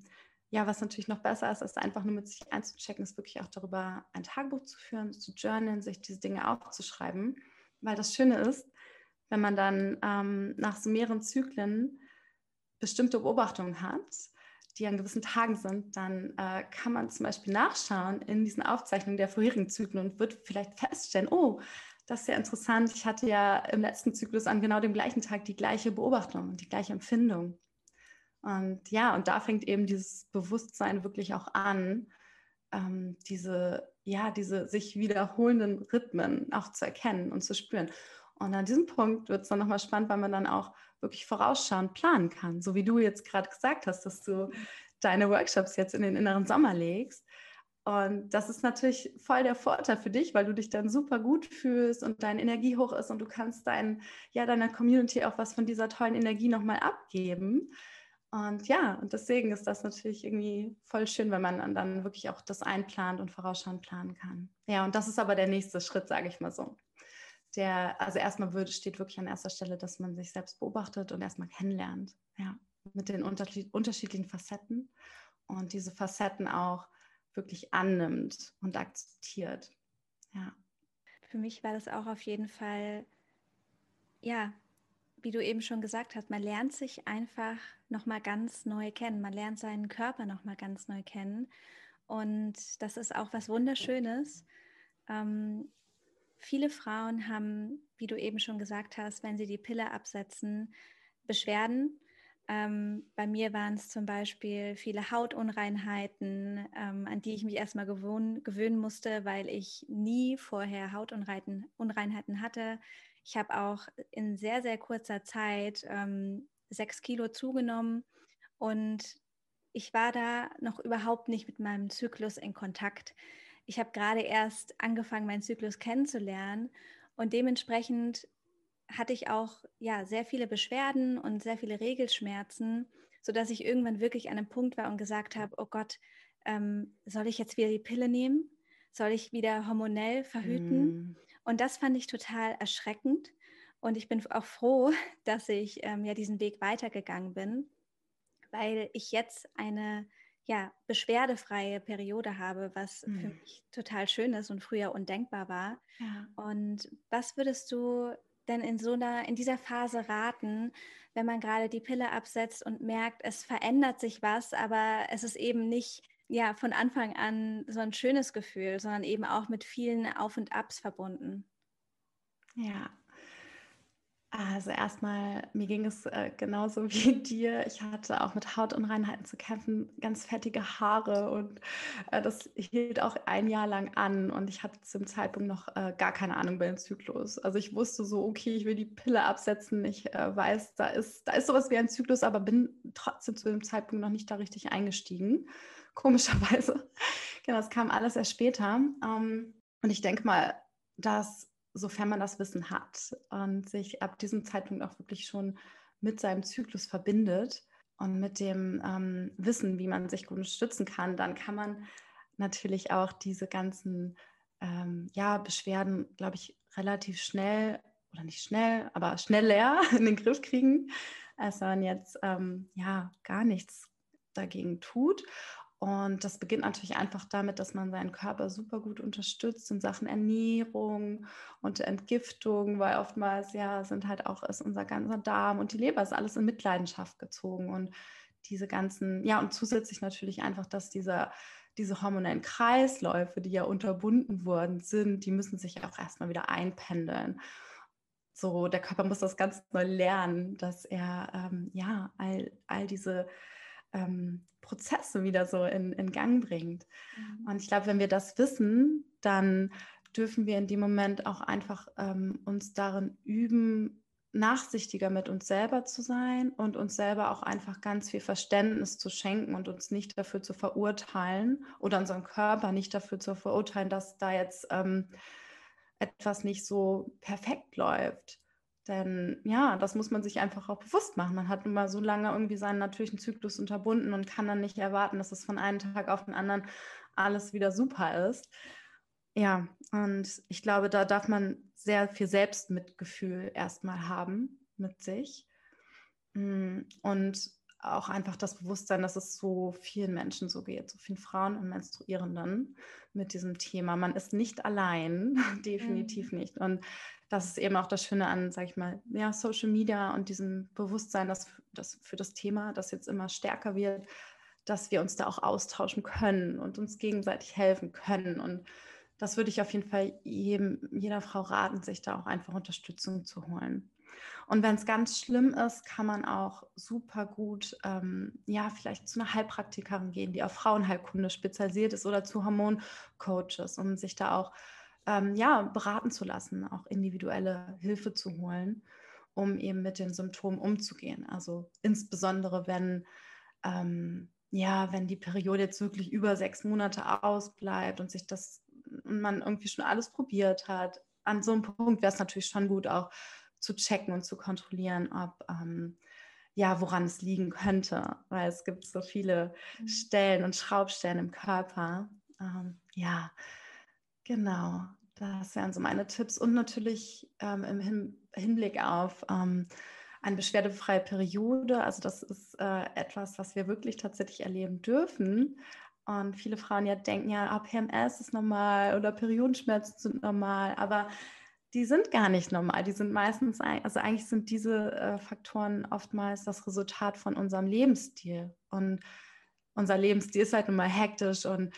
ja, was natürlich noch besser ist, ist einfach nur mit sich einzuchecken, ist wirklich auch darüber ein Tagebuch zu führen, zu journalen, sich diese Dinge aufzuschreiben. Weil das Schöne ist, wenn man dann ähm, nach so mehreren Zyklen bestimmte Beobachtungen hat, die an gewissen Tagen sind, dann äh, kann man zum Beispiel nachschauen in diesen Aufzeichnungen der vorherigen Zyklen und wird vielleicht feststellen, oh, das ist ja interessant, ich hatte ja im letzten Zyklus an genau dem gleichen Tag die gleiche Beobachtung und die gleiche Empfindung. Und ja, und da fängt eben dieses Bewusstsein wirklich auch an, ähm, diese, ja, diese sich wiederholenden Rhythmen auch zu erkennen und zu spüren. Und an diesem Punkt wird es dann nochmal spannend, weil man dann auch wirklich vorausschauend planen kann. So wie du jetzt gerade gesagt hast, dass du deine Workshops jetzt in den inneren Sommer legst. Und das ist natürlich voll der Vorteil für dich, weil du dich dann super gut fühlst und deine Energie hoch ist und du kannst dein, ja, deiner Community auch was von dieser tollen Energie nochmal abgeben. Und ja, und deswegen ist das natürlich irgendwie voll schön, wenn man dann wirklich auch das einplant und vorausschauend planen kann. Ja, und das ist aber der nächste Schritt, sage ich mal so der, also erstmal würde, steht wirklich an erster Stelle, dass man sich selbst beobachtet und erstmal kennenlernt, ja, mit den unterschiedlichen Facetten und diese Facetten auch wirklich annimmt und akzeptiert, ja. Für mich war das auch auf jeden Fall, ja, wie du eben schon gesagt hast, man lernt sich einfach nochmal ganz neu kennen. Man lernt seinen Körper nochmal ganz neu kennen. Und das ist auch was Wunderschönes. Ähm, Viele Frauen haben, wie du eben schon gesagt hast, wenn sie die Pille absetzen, Beschwerden. Ähm, bei mir waren es zum Beispiel viele Hautunreinheiten, ähm, an die ich mich erstmal gewohn, gewöhnen musste, weil ich nie vorher Hautunreinheiten hatte. Ich habe auch in sehr, sehr kurzer Zeit ähm, sechs Kilo zugenommen und ich war da noch überhaupt nicht mit meinem Zyklus in Kontakt ich habe gerade erst angefangen, meinen Zyklus kennenzulernen und dementsprechend hatte ich auch ja sehr viele Beschwerden und sehr viele Regelschmerzen, sodass ich irgendwann wirklich an einem Punkt war und gesagt habe, oh Gott, ähm, soll ich jetzt wieder die Pille nehmen? Soll ich wieder hormonell verhüten? Mm. Und das fand ich total erschreckend. Und ich bin auch froh, dass ich ähm, ja diesen Weg weitergegangen bin, weil ich jetzt eine ja, beschwerdefreie Periode habe, was mhm. für mich total schön ist und früher undenkbar war. Ja. Und was würdest du denn in so einer, in dieser Phase raten, wenn man gerade die Pille absetzt und merkt, es verändert sich was, aber es ist eben nicht ja von Anfang an so ein schönes Gefühl, sondern eben auch mit vielen Auf und Abs verbunden? Ja, also erstmal, mir ging es äh, genauso wie dir. Ich hatte auch mit Hautunreinheiten zu kämpfen, ganz fettige Haare und äh, das hielt auch ein Jahr lang an und ich hatte zum Zeitpunkt noch äh, gar keine Ahnung über den Zyklus. Also ich wusste so, okay, ich will die Pille absetzen. Ich äh, weiß, da ist, da ist sowas wie ein Zyklus, aber bin trotzdem zu dem Zeitpunkt noch nicht da richtig eingestiegen. Komischerweise. genau, das kam alles erst später. Ähm, und ich denke mal, dass sofern man das Wissen hat und sich ab diesem Zeitpunkt auch wirklich schon mit seinem Zyklus verbindet und mit dem ähm, Wissen, wie man sich gut unterstützen kann, dann kann man natürlich auch diese ganzen ähm, ja, Beschwerden, glaube ich, relativ schnell oder nicht schnell, aber schneller in den Griff kriegen, als man jetzt ähm, ja gar nichts dagegen tut. Und das beginnt natürlich einfach damit, dass man seinen Körper super gut unterstützt in Sachen Ernährung und Entgiftung, weil oftmals ja sind halt auch ist unser ganzer Darm und die Leber ist alles in Mitleidenschaft gezogen und diese ganzen, ja, und zusätzlich natürlich einfach, dass dieser, diese hormonellen Kreisläufe, die ja unterbunden worden sind, die müssen sich auch erstmal wieder einpendeln. So, der Körper muss das ganz neu lernen, dass er ähm, ja all, all diese ähm, Prozesse wieder so in, in Gang bringt. Mhm. Und ich glaube, wenn wir das wissen, dann dürfen wir in dem Moment auch einfach ähm, uns darin üben, nachsichtiger mit uns selber zu sein und uns selber auch einfach ganz viel Verständnis zu schenken und uns nicht dafür zu verurteilen oder unseren Körper nicht dafür zu verurteilen, dass da jetzt ähm, etwas nicht so perfekt läuft. Denn ja, das muss man sich einfach auch bewusst machen. Man hat immer so lange irgendwie seinen natürlichen Zyklus unterbunden und kann dann nicht erwarten, dass es von einem Tag auf den anderen alles wieder super ist. Ja, und ich glaube, da darf man sehr viel Selbstmitgefühl erstmal haben mit sich. Mm, und auch einfach das Bewusstsein, dass es so vielen Menschen so geht, so vielen Frauen und Menstruierenden mit diesem Thema. Man ist nicht allein, definitiv mhm. nicht. Und das ist eben auch das Schöne an, sag ich mal, ja, Social Media und diesem Bewusstsein, dass das für das Thema, das jetzt immer stärker wird, dass wir uns da auch austauschen können und uns gegenseitig helfen können. Und das würde ich auf jeden Fall jedem, jeder Frau raten, sich da auch einfach Unterstützung zu holen. Und wenn es ganz schlimm ist, kann man auch super gut, ähm, ja, vielleicht zu einer Heilpraktikerin gehen, die auf Frauenheilkunde spezialisiert ist oder zu Hormoncoaches, um sich da auch, ähm, ja, beraten zu lassen, auch individuelle Hilfe zu holen, um eben mit den Symptomen umzugehen. Also insbesondere, wenn, ähm, ja, wenn die Periode jetzt wirklich über sechs Monate ausbleibt und sich das und man irgendwie schon alles probiert hat, an so einem Punkt wäre es natürlich schon gut, auch zu checken und zu kontrollieren, ob ähm, ja, woran es liegen könnte, weil es gibt so viele mhm. Stellen und Schraubstellen im Körper. Ähm, ja, genau. Das wären so meine Tipps und natürlich ähm, im Hin Hinblick auf ähm, eine beschwerdefreie Periode. Also das ist äh, etwas, was wir wirklich tatsächlich erleben dürfen. Und viele Frauen ja denken, ja, ah, PMS ist normal oder Periodenschmerzen sind normal, aber die sind gar nicht normal. Die sind meistens, also eigentlich sind diese äh, Faktoren oftmals das Resultat von unserem Lebensstil. Und unser Lebensstil ist halt nun mal hektisch und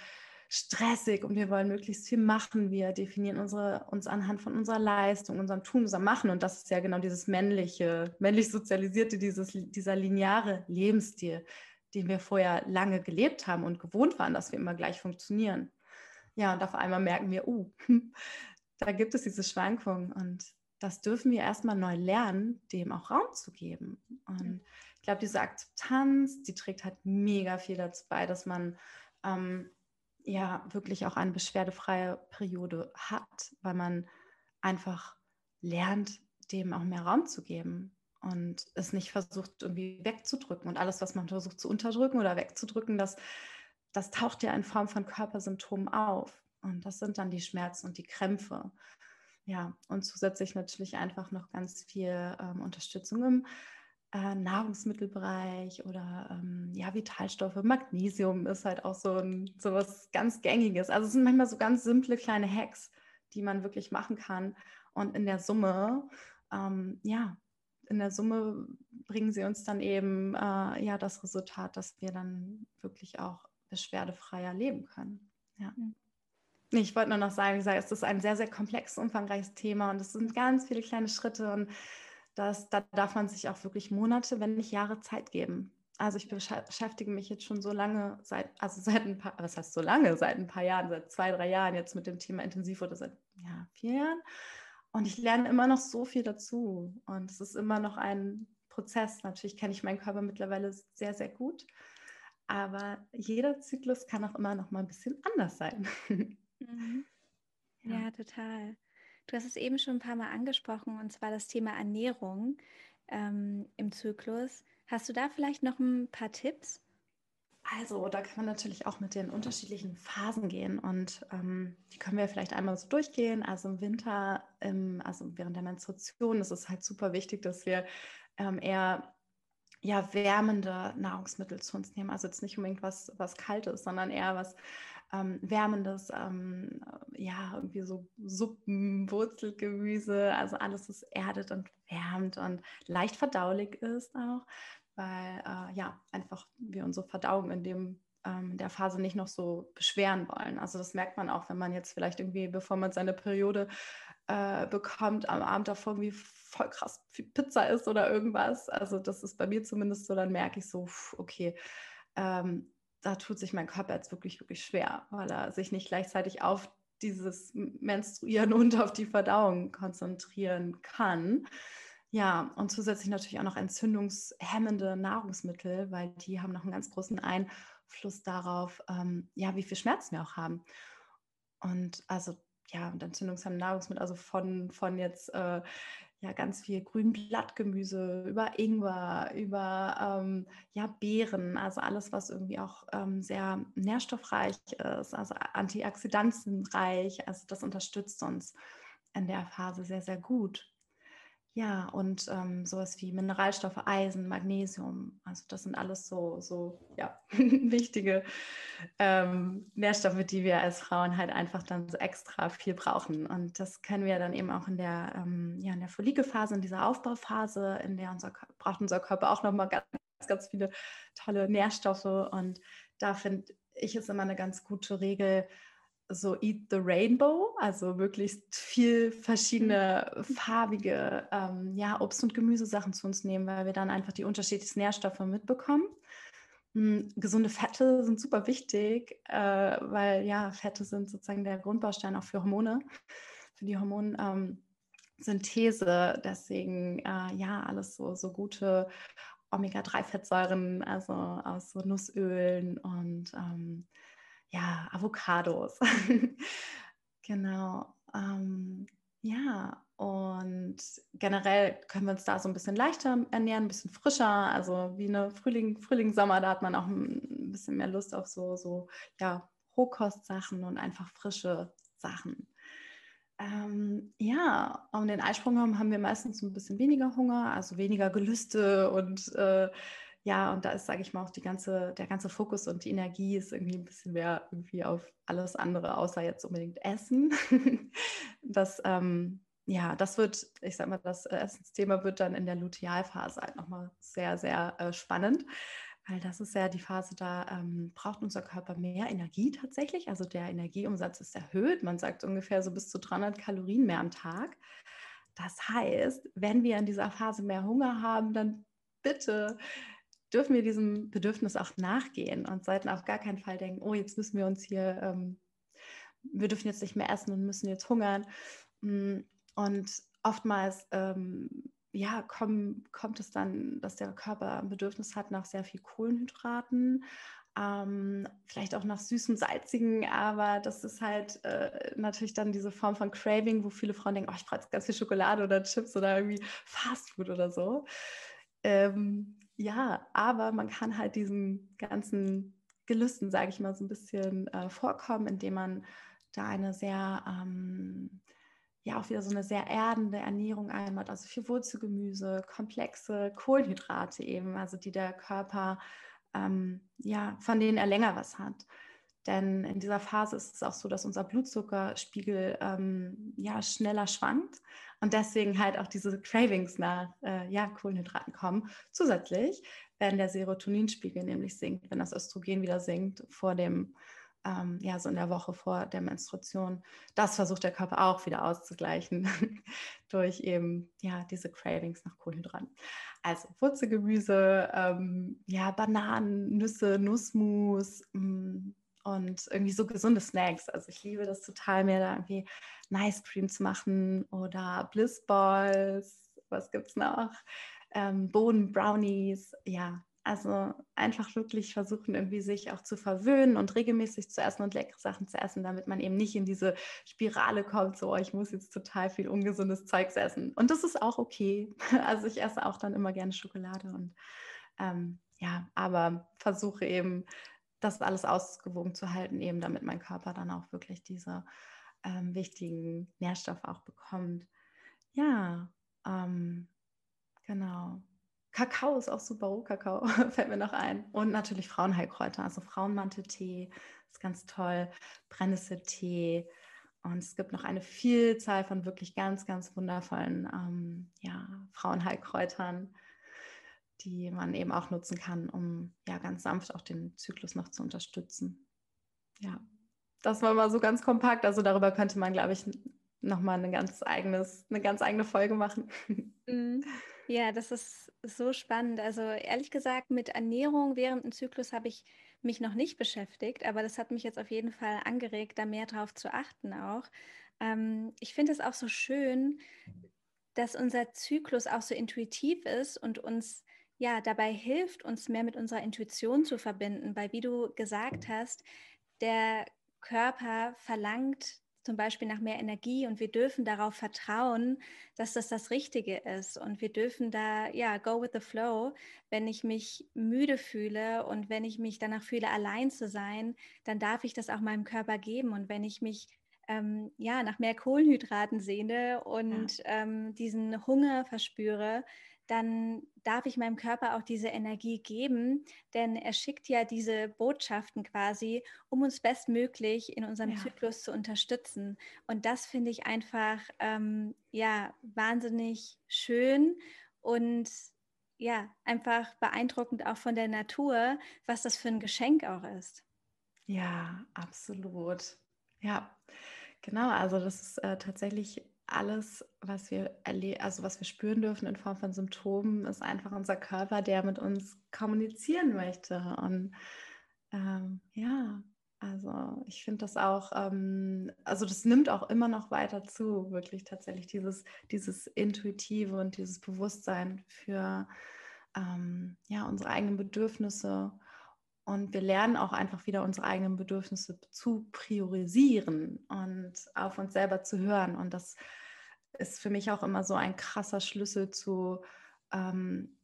stressig und wir wollen möglichst viel machen. Wir definieren unsere, uns anhand von unserer Leistung, unserem Tun, unserem Machen. Und das ist ja genau dieses männliche, männlich sozialisierte, dieses, dieser lineare Lebensstil den wir vorher lange gelebt haben und gewohnt waren, dass wir immer gleich funktionieren. Ja, und auf einmal merken wir, uh, da gibt es diese Schwankungen und das dürfen wir erstmal neu lernen, dem auch Raum zu geben. Und ich glaube, diese Akzeptanz, die trägt halt mega viel dazu bei, dass man ähm, ja wirklich auch eine beschwerdefreie Periode hat, weil man einfach lernt, dem auch mehr Raum zu geben und es nicht versucht irgendwie wegzudrücken. Und alles, was man versucht zu unterdrücken oder wegzudrücken, das, das taucht ja in Form von Körpersymptomen auf. Und das sind dann die Schmerzen und die Krämpfe. Ja, und zusätzlich natürlich einfach noch ganz viel ähm, Unterstützung im äh, Nahrungsmittelbereich oder ähm, ja, Vitalstoffe. Magnesium ist halt auch so, ein, so was ganz Gängiges. Also es sind manchmal so ganz simple kleine Hacks, die man wirklich machen kann. Und in der Summe, ähm, ja, in der Summe bringen sie uns dann eben äh, ja das Resultat, dass wir dann wirklich auch beschwerdefreier leben können. Ja. Mhm. Ich wollte nur noch sagen, wie gesagt, es ist ein sehr, sehr komplexes, umfangreiches Thema und es sind ganz viele kleine Schritte und das, da darf man sich auch wirklich Monate, wenn nicht Jahre Zeit geben. Also ich beschäftige mich jetzt schon so lange, seit, also seit ein paar, was heißt so lange, seit ein paar Jahren, seit zwei, drei Jahren jetzt mit dem Thema intensiv oder seit ja, vier Jahren. Und ich lerne immer noch so viel dazu. Und es ist immer noch ein Prozess. Natürlich kenne ich meinen Körper mittlerweile sehr, sehr gut. Aber jeder Zyklus kann auch immer noch mal ein bisschen anders sein. Mhm. Ja. ja. total. Du hast es eben schon ein paar Mal angesprochen, und zwar das Thema Ernährung ähm, im Zyklus. Hast du da vielleicht noch ein paar Tipps? Also, da kann man natürlich auch mit den unterschiedlichen Phasen gehen und ähm, die können wir vielleicht einmal so durchgehen. Also im Winter, im, also während der Menstruation ist es halt super wichtig, dass wir ähm, eher ja, wärmende Nahrungsmittel zu uns nehmen. Also jetzt nicht unbedingt was, was Kaltes, sondern eher was ähm, Wärmendes, ähm, ja, irgendwie so Suppen, Wurzelgemüse, also alles, was erdet und wärmt und leicht verdaulich ist auch weil äh, ja einfach wir unsere Verdauung in dem ähm, der Phase nicht noch so beschweren wollen. Also das merkt man auch, wenn man jetzt vielleicht irgendwie, bevor man seine Periode äh, bekommt, am Abend davor irgendwie voll krass viel Pizza isst oder irgendwas. Also das ist bei mir zumindest so, dann merke ich so, okay, ähm, da tut sich mein Körper jetzt wirklich, wirklich schwer, weil er sich nicht gleichzeitig auf dieses Menstruieren und auf die Verdauung konzentrieren kann. Ja, und zusätzlich natürlich auch noch entzündungshemmende Nahrungsmittel, weil die haben noch einen ganz großen Einfluss darauf, ähm, ja, wie viel Schmerzen wir auch haben. Und also ja, und entzündungshemmende Nahrungsmittel, also von, von jetzt äh, ja ganz viel Grünblattgemüse, über Ingwer, über ähm, ja, Beeren, also alles, was irgendwie auch ähm, sehr nährstoffreich ist, also antioxidantienreich. Also das unterstützt uns in der Phase sehr, sehr gut. Ja, und ähm, sowas wie Mineralstoffe, Eisen, Magnesium. Also das sind alles so, so ja, wichtige ähm, Nährstoffe, die wir als Frauen halt einfach dann so extra viel brauchen. Und das können wir dann eben auch in der, ähm, ja, in der Follikelphase, in dieser Aufbauphase, in der unser, braucht unser Körper auch nochmal ganz, ganz viele tolle Nährstoffe. Und da finde ich es immer eine ganz gute Regel, so Eat the Rainbow, also möglichst viel verschiedene mhm. farbige ähm, ja, Obst- und Gemüsesachen zu uns nehmen, weil wir dann einfach die unterschiedlichsten Nährstoffe mitbekommen. Mhm, gesunde Fette sind super wichtig, äh, weil ja, Fette sind sozusagen der Grundbaustein auch für Hormone, für die Hormonsynthese. Ähm, Deswegen äh, ja, alles so, so gute Omega-3-Fettsäuren, also aus so Nussölen und ähm, ja, Avocados. genau. Ähm, ja, und generell können wir uns da so ein bisschen leichter ernähren, ein bisschen frischer. Also wie eine Frühling, Frühling, Sommer, da hat man auch ein bisschen mehr Lust auf so, so ja, Rohkostsachen und einfach frische Sachen. Ähm, ja, um den Eisprung haben, haben wir meistens ein bisschen weniger Hunger, also weniger Gelüste und äh, ja, und da ist, sage ich mal, auch die ganze, der ganze Fokus und die Energie ist irgendwie ein bisschen mehr irgendwie auf alles andere, außer jetzt unbedingt Essen. das, ähm, ja, das wird, ich sag mal, das äh, Essensthema wird dann in der Lutealphase halt nochmal sehr, sehr äh, spannend, weil das ist ja die Phase, da ähm, braucht unser Körper mehr Energie tatsächlich. Also der Energieumsatz ist erhöht. Man sagt ungefähr so bis zu 300 Kalorien mehr am Tag. Das heißt, wenn wir in dieser Phase mehr Hunger haben, dann bitte dürfen wir diesem Bedürfnis auch nachgehen und sollten auf gar keinen Fall denken, oh, jetzt müssen wir uns hier, ähm, wir dürfen jetzt nicht mehr essen und müssen jetzt hungern. Mm, und oftmals, ähm, ja, komm, kommt es dann, dass der Körper ein Bedürfnis hat nach sehr viel Kohlenhydraten, ähm, vielleicht auch nach süßen, salzigen, aber das ist halt äh, natürlich dann diese Form von Craving, wo viele Frauen denken, oh, ich brauche jetzt ganz viel Schokolade oder Chips oder irgendwie Fastfood oder so. Ähm, ja, aber man kann halt diesen ganzen Gelüsten, sage ich mal, so ein bisschen äh, vorkommen, indem man da eine sehr, ähm, ja, auch wieder so eine sehr erdende Ernährung einbaut, also viel Wurzelgemüse, komplexe Kohlenhydrate eben, also die der Körper, ähm, ja, von denen er länger was hat. Denn in dieser Phase ist es auch so, dass unser Blutzuckerspiegel ähm, ja, schneller schwankt und deswegen halt auch diese Cravings nach äh, ja, Kohlenhydraten kommen. Zusätzlich, wenn der Serotoninspiegel nämlich sinkt, wenn das Östrogen wieder sinkt vor dem, ähm, ja, so in der Woche vor der Menstruation, das versucht der Körper auch wieder auszugleichen durch eben ja, diese Cravings nach Kohlenhydraten. Also Wurzelgemüse, ähm, ja, Bananen, Nüsse, Nussmus, mh, mm, und irgendwie so gesunde Snacks. Also ich liebe das total, mir da irgendwie Nice Cream zu machen oder Bliss Balls, was gibt es noch? Ähm, Bohnen, Brownies, ja. Also einfach wirklich versuchen, irgendwie sich auch zu verwöhnen und regelmäßig zu essen und leckere Sachen zu essen, damit man eben nicht in diese Spirale kommt, so, oh, ich muss jetzt total viel ungesundes Zeugs essen. Und das ist auch okay. Also ich esse auch dann immer gerne Schokolade und ähm, ja, aber versuche eben das alles ausgewogen zu halten, eben damit mein Körper dann auch wirklich diese ähm, wichtigen Nährstoffe auch bekommt. Ja, ähm, genau. Kakao ist auch super, Rohkakao fällt mir noch ein. Und natürlich Frauenheilkräuter, also Frauenmanteltee ist ganz toll, Brennnesseltee. Und es gibt noch eine Vielzahl von wirklich ganz, ganz wundervollen ähm, ja, Frauenheilkräutern die man eben auch nutzen kann, um ja ganz sanft auch den Zyklus noch zu unterstützen. Ja, das war mal so ganz kompakt. Also darüber könnte man, glaube ich, nochmal eine ganz eigenes, eine ganz eigene Folge machen. Mhm. Ja, das ist so spannend. Also ehrlich gesagt, mit Ernährung während dem Zyklus habe ich mich noch nicht beschäftigt, aber das hat mich jetzt auf jeden Fall angeregt, da mehr drauf zu achten auch. Ähm, ich finde es auch so schön, dass unser Zyklus auch so intuitiv ist und uns ja dabei hilft, uns mehr mit unserer Intuition zu verbinden, weil wie du gesagt hast, der Körper verlangt zum Beispiel nach mehr Energie und wir dürfen darauf vertrauen, dass das das Richtige ist und wir dürfen da ja go with the flow. Wenn ich mich müde fühle und wenn ich mich danach fühle, allein zu sein, dann darf ich das auch meinem Körper geben und wenn ich mich ähm, ja nach mehr Kohlenhydraten sehne und ja. ähm, diesen Hunger verspüre, dann darf ich meinem Körper auch diese Energie geben, denn er schickt ja diese Botschaften quasi, um uns bestmöglich in unserem ja. Zyklus zu unterstützen. Und das finde ich einfach ähm, ja wahnsinnig schön und ja einfach beeindruckend auch von der Natur, was das für ein Geschenk auch ist. Ja, absolut. Ja, genau. Also das ist äh, tatsächlich alles, was wir also was wir spüren dürfen in Form von Symptomen, ist einfach unser Körper, der mit uns kommunizieren möchte. Und ähm, ja, also ich finde das auch, ähm, also das nimmt auch immer noch weiter zu, wirklich tatsächlich dieses, dieses Intuitive und dieses Bewusstsein für ähm, ja, unsere eigenen Bedürfnisse und wir lernen auch einfach wieder unsere eigenen Bedürfnisse zu priorisieren und auf uns selber zu hören. Und das ist für mich auch immer so ein krasser Schlüssel zu, ähm,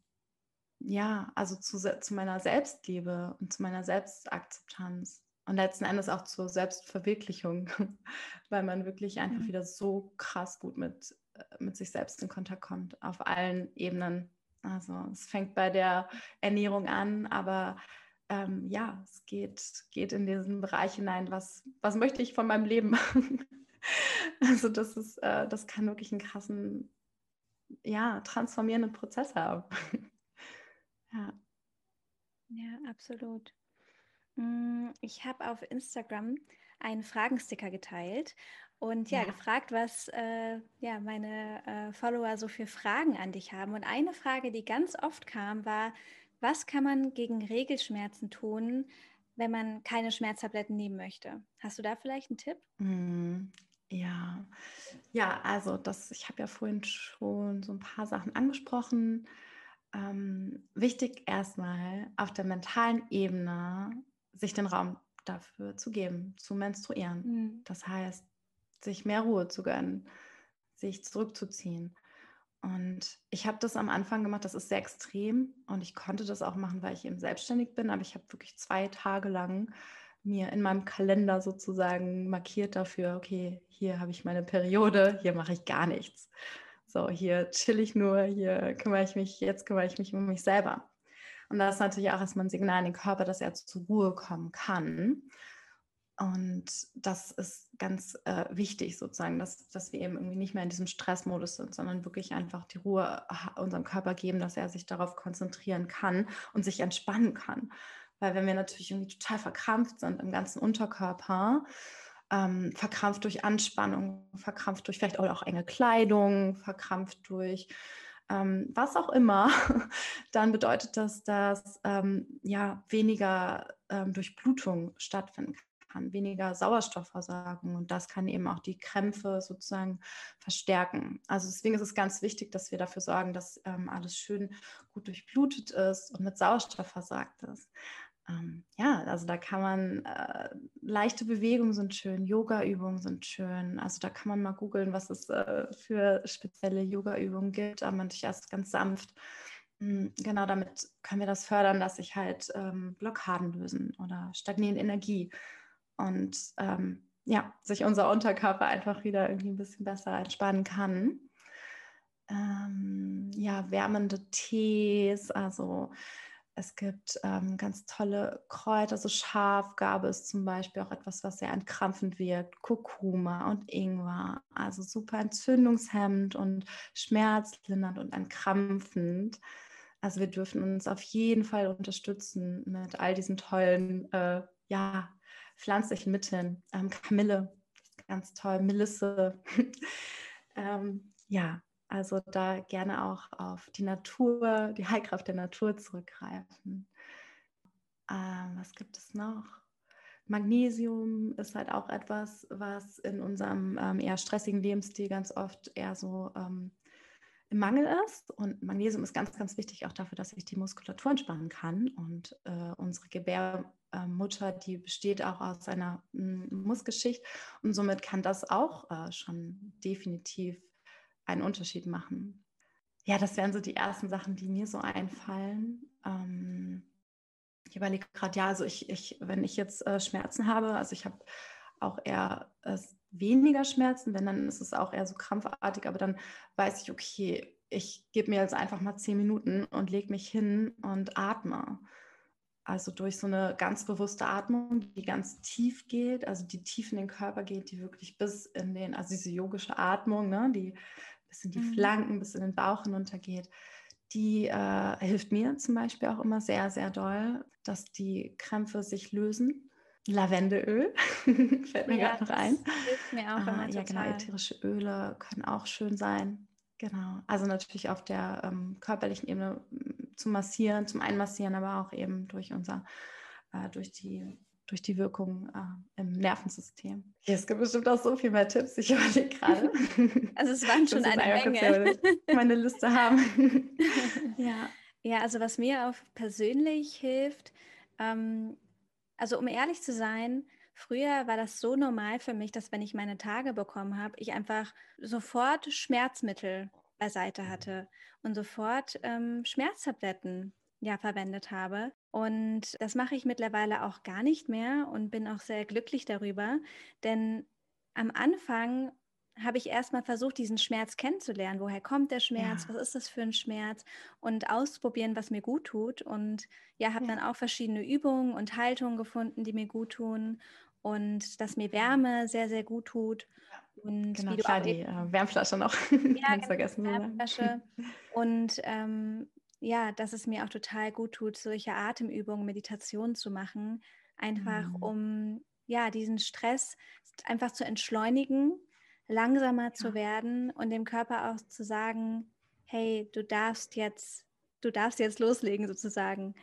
ja, also zu, zu meiner Selbstliebe und zu meiner Selbstakzeptanz. Und letzten Endes auch zur Selbstverwirklichung, weil man wirklich einfach mhm. wieder so krass gut mit, äh, mit sich selbst in Kontakt kommt, auf allen Ebenen. Also es fängt bei der Ernährung an, aber ähm, ja, es geht, geht in diesen Bereich hinein, was, was möchte ich von meinem Leben machen? also das ist, äh, das kann wirklich einen krassen, ja, transformierenden Prozess haben. ja. Ja, absolut. Mm, ich habe auf Instagram einen Fragensticker geteilt und ja, ja. gefragt, was äh, ja, meine äh, Follower so für Fragen an dich haben. Und eine Frage, die ganz oft kam, war, was kann man gegen Regelschmerzen tun, wenn man keine Schmerztabletten nehmen möchte? Hast du da vielleicht einen Tipp? Mm, ja, ja, also das, ich habe ja vorhin schon so ein paar Sachen angesprochen. Ähm, wichtig erstmal auf der mentalen Ebene sich den Raum dafür zu geben, zu menstruieren. Mhm. Das heißt, sich mehr Ruhe zu gönnen, sich zurückzuziehen. Und ich habe das am Anfang gemacht, das ist sehr extrem und ich konnte das auch machen, weil ich eben selbstständig bin, aber ich habe wirklich zwei Tage lang mir in meinem Kalender sozusagen markiert dafür, okay, hier habe ich meine Periode, hier mache ich gar nichts. So, hier chill ich nur, hier kümmere ich mich, jetzt kümmere ich mich um mich selber. Und das ist natürlich auch erstmal ein Signal in den Körper, dass er zur Ruhe kommen kann. Und das ist ganz äh, wichtig sozusagen, dass, dass wir eben irgendwie nicht mehr in diesem Stressmodus sind, sondern wirklich einfach die Ruhe unserem Körper geben, dass er sich darauf konzentrieren kann und sich entspannen kann. Weil wenn wir natürlich irgendwie total verkrampft sind im ganzen Unterkörper, ähm, verkrampft durch Anspannung, verkrampft durch vielleicht auch enge Kleidung, verkrampft durch ähm, was auch immer, dann bedeutet das, dass ähm, ja weniger ähm, Durchblutung stattfinden kann weniger Sauerstoffversorgung und das kann eben auch die Krämpfe sozusagen verstärken. Also deswegen ist es ganz wichtig, dass wir dafür sorgen, dass ähm, alles schön gut durchblutet ist und mit Sauerstoff versorgt ist. Ähm, ja, also da kann man, äh, leichte Bewegungen sind schön, Yoga-Übungen sind schön. Also da kann man mal googeln, was es äh, für spezielle Yoga-Übungen gibt, aber natürlich erst ganz sanft. Hm, genau, damit können wir das fördern, dass sich halt ähm, Blockaden lösen oder stagnierende Energie und ähm, ja, sich unser Unterkörper einfach wieder irgendwie ein bisschen besser entspannen kann. Ähm, ja, wärmende Tees, also es gibt ähm, ganz tolle Kräuter, so Schafgabe ist zum Beispiel auch etwas, was sehr entkrampfend wirkt, Kurkuma und Ingwer, also super entzündungshemmend und schmerzlindernd und entkrampfend. Also wir dürfen uns auf jeden Fall unterstützen mit all diesen tollen äh, ja, pflanzlichen Mitteln. Ähm, Kamille, ganz toll, Melisse. ähm, ja, also da gerne auch auf die Natur, die Heilkraft der Natur zurückgreifen. Ähm, was gibt es noch? Magnesium ist halt auch etwas, was in unserem ähm, eher stressigen Lebensstil ganz oft eher so ähm, im Mangel ist. Und Magnesium ist ganz, ganz wichtig auch dafür, dass ich die Muskulatur entspannen kann. Und äh, unsere Gebärmutter, die besteht auch aus einer mm, Muskelschicht. Und somit kann das auch äh, schon definitiv einen Unterschied machen. Ja, das wären so die ersten Sachen, die mir so einfallen. Ähm, ich überlege gerade, ja, also ich, ich, wenn ich jetzt äh, Schmerzen habe, also ich habe auch eher äh, weniger Schmerzen, wenn dann ist es auch eher so krampfartig, aber dann weiß ich, okay, ich gebe mir jetzt einfach mal zehn Minuten und lege mich hin und atme. Also durch so eine ganz bewusste Atmung, die ganz tief geht, also die tief in den Körper geht, die wirklich bis in den, also diese yogische Atmung, ne, die bis in die mhm. Flanken, bis in den Bauch hinuntergeht, die äh, hilft mir zum Beispiel auch immer sehr, sehr doll, dass die Krämpfe sich lösen. Lavendelöl fällt mir ja, gerade noch ein. Mir auch ah, Ja, genau, ätherische Öle können auch schön sein. Genau, also natürlich auf der ähm, körperlichen Ebene mm, zu massieren, zum Einmassieren, aber auch eben durch unser, äh, durch die durch die Wirkung äh, im Nervensystem. Es gibt bestimmt auch so viel mehr Tipps, ich überlege gerade. Also es waren schon eine Menge. meine Liste haben. ja. ja, also was mir auch persönlich hilft, ähm, also um ehrlich zu sein, Früher war das so normal für mich, dass wenn ich meine Tage bekommen habe, ich einfach sofort Schmerzmittel beiseite hatte und sofort ähm, Schmerztabletten ja verwendet habe. Und das mache ich mittlerweile auch gar nicht mehr und bin auch sehr glücklich darüber, denn am Anfang habe ich erstmal versucht, diesen Schmerz kennenzulernen. Woher kommt der Schmerz? Ja. Was ist das für ein Schmerz? Und auszuprobieren, was mir gut tut. Und ja, habe ja. dann auch verschiedene Übungen und Haltungen gefunden, die mir gut tun. Und dass mir Wärme sehr, sehr gut tut. Und genau, klar, die äh, Wärmflasche noch. Ja, Ganz vergessen. Wärmflasche. Und ähm, ja, dass es mir auch total gut tut, solche Atemübungen, Meditationen zu machen, einfach mhm. um ja diesen Stress einfach zu entschleunigen, langsamer ja. zu werden und dem Körper auch zu sagen, hey, du darfst jetzt, du darfst jetzt loslegen sozusagen.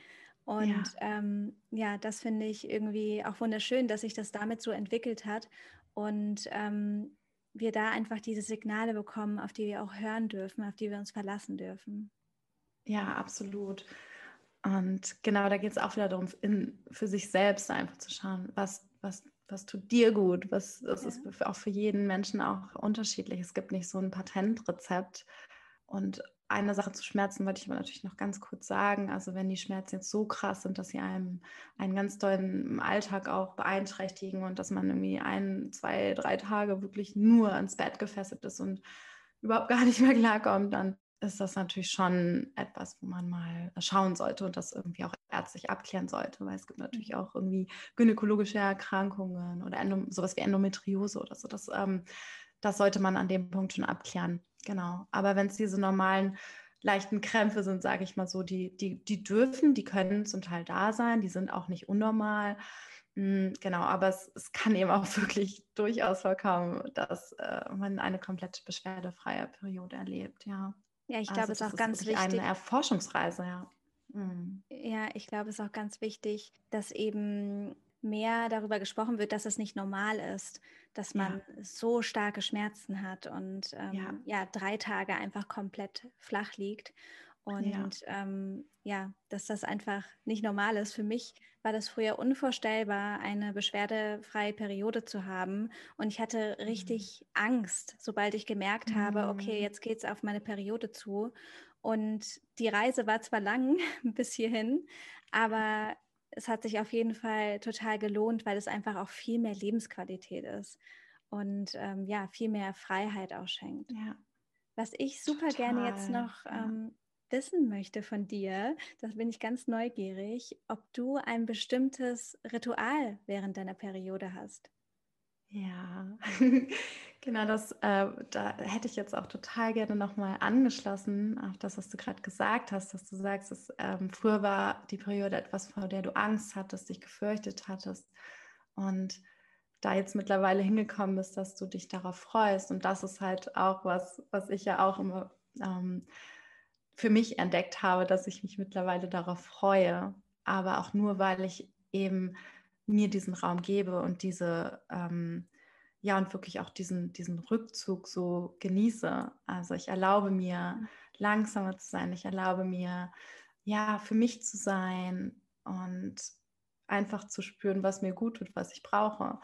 Und ja, ähm, ja das finde ich irgendwie auch wunderschön, dass sich das damit so entwickelt hat und ähm, wir da einfach diese Signale bekommen, auf die wir auch hören dürfen, auf die wir uns verlassen dürfen. Ja, absolut. Und genau, da geht es auch wieder darum, in, für sich selbst einfach zu schauen, was, was, was tut dir gut. Was, das ja. ist auch für jeden Menschen auch unterschiedlich. Es gibt nicht so ein Patentrezept. Und eine Sache zu Schmerzen wollte ich aber natürlich noch ganz kurz sagen. Also wenn die Schmerzen jetzt so krass sind, dass sie einem einen ganz tollen Alltag auch beeinträchtigen und dass man irgendwie ein, zwei, drei Tage wirklich nur ans Bett gefesselt ist und überhaupt gar nicht mehr klarkommt, dann ist das natürlich schon etwas, wo man mal schauen sollte und das irgendwie auch ärztlich abklären sollte, weil es gibt natürlich mhm. auch irgendwie gynäkologische Erkrankungen oder Endom sowas wie Endometriose oder so. Das, ähm, das sollte man an dem Punkt schon abklären. Genau. Aber wenn es diese normalen leichten Krämpfe sind, sage ich mal so, die, die, die dürfen, die können zum Teil da sein, die sind auch nicht unnormal. Hm, genau, aber es, es kann eben auch wirklich durchaus vorkommen, dass äh, man eine komplett beschwerdefreie Periode erlebt, ja. Ja, ich glaube, also, es ist auch ganz wichtig. Eine Erforschungsreise, ja. Mhm. Ja, ich glaube, es ist auch ganz wichtig, dass eben mehr darüber gesprochen wird, dass es nicht normal ist, dass man ja. so starke Schmerzen hat und ähm, ja. ja. drei Tage einfach komplett flach liegt. Und ja. Ähm, ja, dass das einfach nicht normal ist. Für mich war das früher unvorstellbar, eine beschwerdefreie Periode zu haben. Und ich hatte richtig mhm. Angst, sobald ich gemerkt mhm. habe, okay, mhm. jetzt geht es auf meine Periode zu. Und die Reise war zwar lang bis hierhin, aber es hat sich auf jeden Fall total gelohnt, weil es einfach auch viel mehr Lebensqualität ist und ähm, ja, viel mehr Freiheit auch schenkt. Ja. Was ich super total. gerne jetzt noch ähm, wissen möchte von dir, das bin ich ganz neugierig, ob du ein bestimmtes Ritual während deiner Periode hast. Ja, genau das, äh, da hätte ich jetzt auch total gerne nochmal angeschlossen auf das, was du gerade gesagt hast, dass du sagst, dass, ähm, früher war die Periode etwas, vor der du Angst hattest, dich gefürchtet hattest und da jetzt mittlerweile hingekommen bist, dass du dich darauf freust und das ist halt auch was, was ich ja auch immer ähm, für mich entdeckt habe, dass ich mich mittlerweile darauf freue, aber auch nur, weil ich eben mir diesen Raum gebe und diese, ähm, ja, und wirklich auch diesen, diesen Rückzug so genieße. Also ich erlaube mir, langsamer zu sein. Ich erlaube mir, ja, für mich zu sein und einfach zu spüren, was mir gut tut, was ich brauche.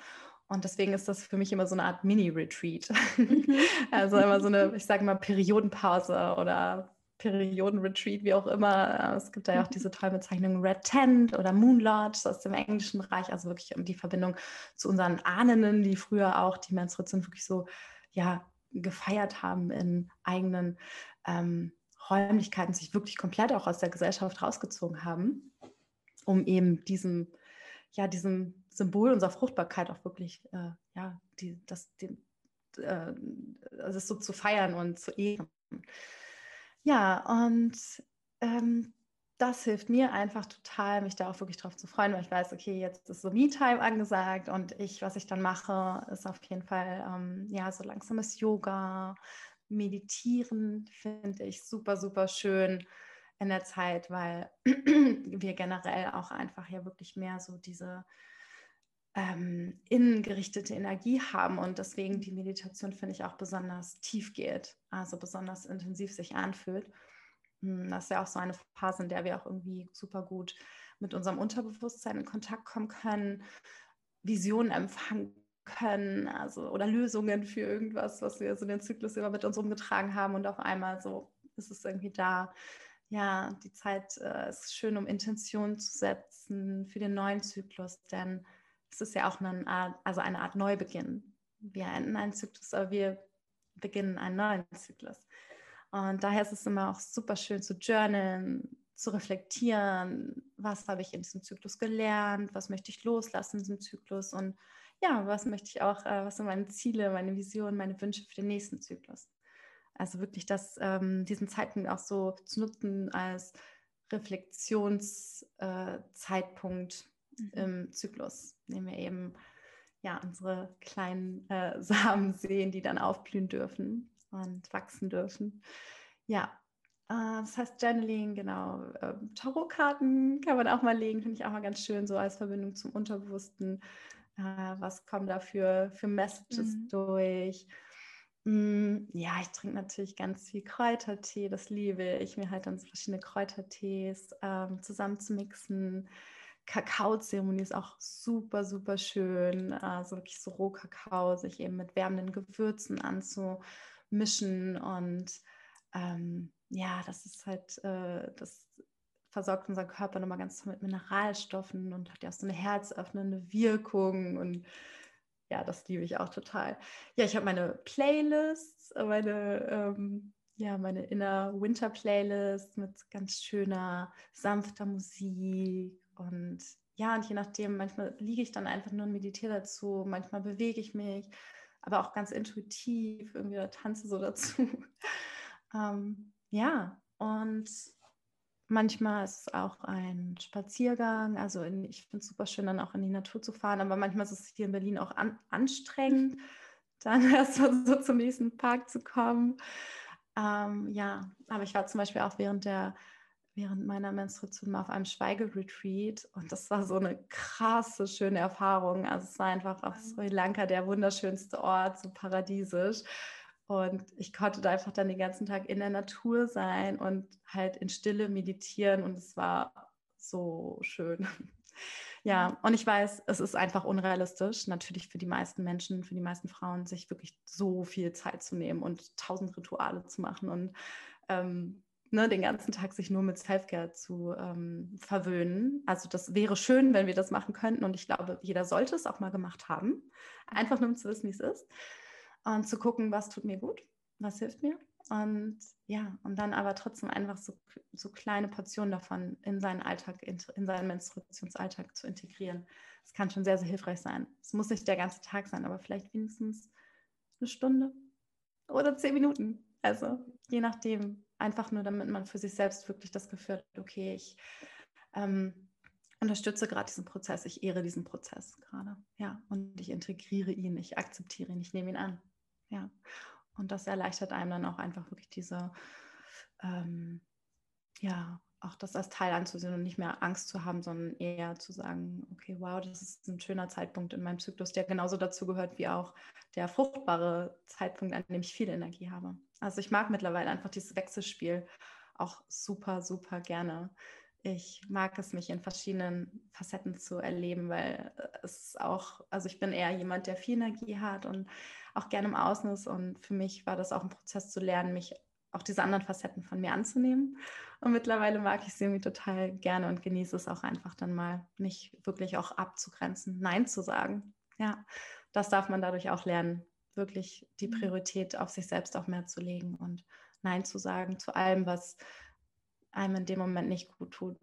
Und deswegen ist das für mich immer so eine Art Mini-Retreat. Mhm. also immer so eine, ich sage mal, Periodenpause oder Periodenretreat, wie auch immer. Es gibt da ja auch diese tolle Bezeichnung Red Tent oder Moon Lodge aus dem englischen Bereich, also wirklich um die Verbindung zu unseren Ahnen, die früher auch die Menstruation wirklich so ja, gefeiert haben in eigenen ähm, Räumlichkeiten, sich wirklich komplett auch aus der Gesellschaft rausgezogen haben, um eben diesem, ja, diesem Symbol unserer Fruchtbarkeit auch wirklich, äh, ja, die, das, die, äh, das so zu feiern und zu ehren. Ja, und ähm, das hilft mir einfach total, mich da auch wirklich drauf zu freuen, weil ich weiß, okay, jetzt ist so Me-Time angesagt und ich, was ich dann mache, ist auf jeden Fall ähm, ja so langsames Yoga, Meditieren finde ich super, super schön in der Zeit, weil wir generell auch einfach ja wirklich mehr so diese ähm, innengerichtete Energie haben und deswegen die Meditation, finde ich, auch besonders tief geht, also besonders intensiv sich anfühlt. Hm, das ist ja auch so eine Phase, in der wir auch irgendwie super gut mit unserem Unterbewusstsein in Kontakt kommen können, Visionen empfangen können, also oder Lösungen für irgendwas, was wir so den Zyklus immer mit uns rumgetragen haben und auf einmal so ist es irgendwie da. Ja, die Zeit äh, ist schön, um Intention zu setzen für den neuen Zyklus, denn es ist ja auch eine Art, also eine Art Neubeginn. Wir enden einen Zyklus, aber wir beginnen einen neuen Zyklus. Und daher ist es immer auch super schön zu journalen, zu reflektieren, was habe ich in diesem Zyklus gelernt, was möchte ich loslassen in diesem Zyklus und ja, was möchte ich auch, äh, was sind meine Ziele, meine Visionen, meine Wünsche für den nächsten Zyklus. Also wirklich das, ähm, diesen Zeitpunkt auch so zu nutzen als Reflexionszeitpunkt mhm. im Zyklus, indem wir eben ja unsere kleinen äh, Samen sehen, die dann aufblühen dürfen und wachsen dürfen. Ja, äh, das heißt Journaling, genau. Äh, Tarotkarten kann man auch mal legen, finde ich auch mal ganz schön, so als Verbindung zum Unterbewussten. Äh, was kommen da für, für Messages mhm. durch? Mm, ja, ich trinke natürlich ganz viel Kräutertee, das liebe ich, mir halt dann verschiedene Kräutertees ähm, zusammen zu mixen. Kakaozeremonie ist auch super, super schön. Also wirklich so Rohkakao, sich eben mit wärmenden Gewürzen anzumischen. Und ähm, ja, das ist halt, äh, das versorgt unseren Körper nochmal ganz mit Mineralstoffen und hat ja auch so eine herzöffnende Wirkung. Und ja, das liebe ich auch total. Ja, ich habe meine Playlists, meine ähm, ja, meine Inner Winter Playlist mit ganz schöner, sanfter Musik und ja, und je nachdem, manchmal liege ich dann einfach nur und meditiere dazu, manchmal bewege ich mich, aber auch ganz intuitiv, irgendwie oder tanze so dazu. ähm, ja, und manchmal ist es auch ein Spaziergang. Also in, ich finde es super schön, dann auch in die Natur zu fahren, aber manchmal ist es hier in Berlin auch an, anstrengend, dann erst mal so zum nächsten Park zu kommen. Ähm, ja, aber ich war zum Beispiel auch während der während meiner Menstruation mal auf einem Schweigeretreat und das war so eine krasse, schöne Erfahrung. Also es war einfach auf Sri Lanka der wunderschönste Ort, so paradiesisch. Und ich konnte da einfach dann den ganzen Tag in der Natur sein und halt in Stille meditieren und es war so schön. Ja, und ich weiß, es ist einfach unrealistisch, natürlich für die meisten Menschen, für die meisten Frauen, sich wirklich so viel Zeit zu nehmen und tausend Rituale zu machen und ähm, ne, den ganzen Tag sich nur mit Selfcare zu ähm, verwöhnen. Also das wäre schön, wenn wir das machen könnten und ich glaube, jeder sollte es auch mal gemacht haben, einfach nur um zu wissen, wie es ist und zu gucken, was tut mir gut, was hilft mir und ja, und dann aber trotzdem einfach so, so kleine Portionen davon in seinen Alltag, in, in seinen Menstruationsalltag zu integrieren. Das kann schon sehr, sehr hilfreich sein. Es muss nicht der ganze Tag sein, aber vielleicht wenigstens eine Stunde oder zehn Minuten. Also je nachdem, einfach nur, damit man für sich selbst wirklich das Gefühl hat, okay, ich ähm, unterstütze gerade diesen Prozess, ich ehre diesen Prozess gerade, ja, und ich integriere ihn, ich akzeptiere ihn, ich nehme ihn an, ja. Und das erleichtert einem dann auch einfach wirklich diese, ähm, ja, auch das als Teil anzusehen und nicht mehr Angst zu haben, sondern eher zu sagen, okay, wow, das ist ein schöner Zeitpunkt in meinem Zyklus, der genauso dazu gehört wie auch der fruchtbare Zeitpunkt, an dem ich viel Energie habe. Also ich mag mittlerweile einfach dieses Wechselspiel auch super, super gerne. Ich mag es, mich in verschiedenen Facetten zu erleben, weil es auch, also ich bin eher jemand, der viel Energie hat und auch gerne im Außen ist. Und für mich war das auch ein Prozess zu lernen, mich auch diese anderen Facetten von mir anzunehmen. Und mittlerweile mag ich sie irgendwie total gerne und genieße es auch einfach dann mal nicht wirklich auch abzugrenzen, Nein zu sagen. Ja, das darf man dadurch auch lernen, wirklich die mhm. Priorität auf sich selbst auch mehr zu legen und Nein zu sagen zu allem, was einem in dem Moment nicht gut tut.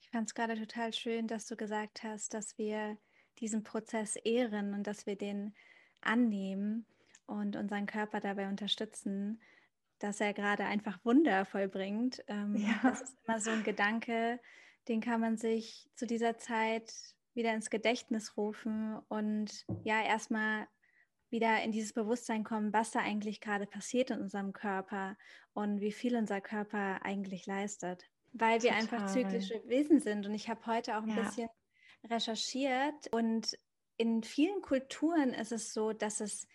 Ich fand es gerade total schön, dass du gesagt hast, dass wir diesen Prozess ehren und dass wir den annehmen und unseren Körper dabei unterstützen, dass er gerade einfach Wunder vollbringt. Ähm, ja. Das ist immer so ein Gedanke, den kann man sich zu dieser Zeit wieder ins Gedächtnis rufen und ja, erstmal wieder in dieses Bewusstsein kommen, was da eigentlich gerade passiert in unserem Körper und wie viel unser Körper eigentlich leistet. Weil wir Total. einfach zyklische Wesen sind. Und ich habe heute auch ein ja. bisschen recherchiert und in vielen Kulturen ist es so, dass es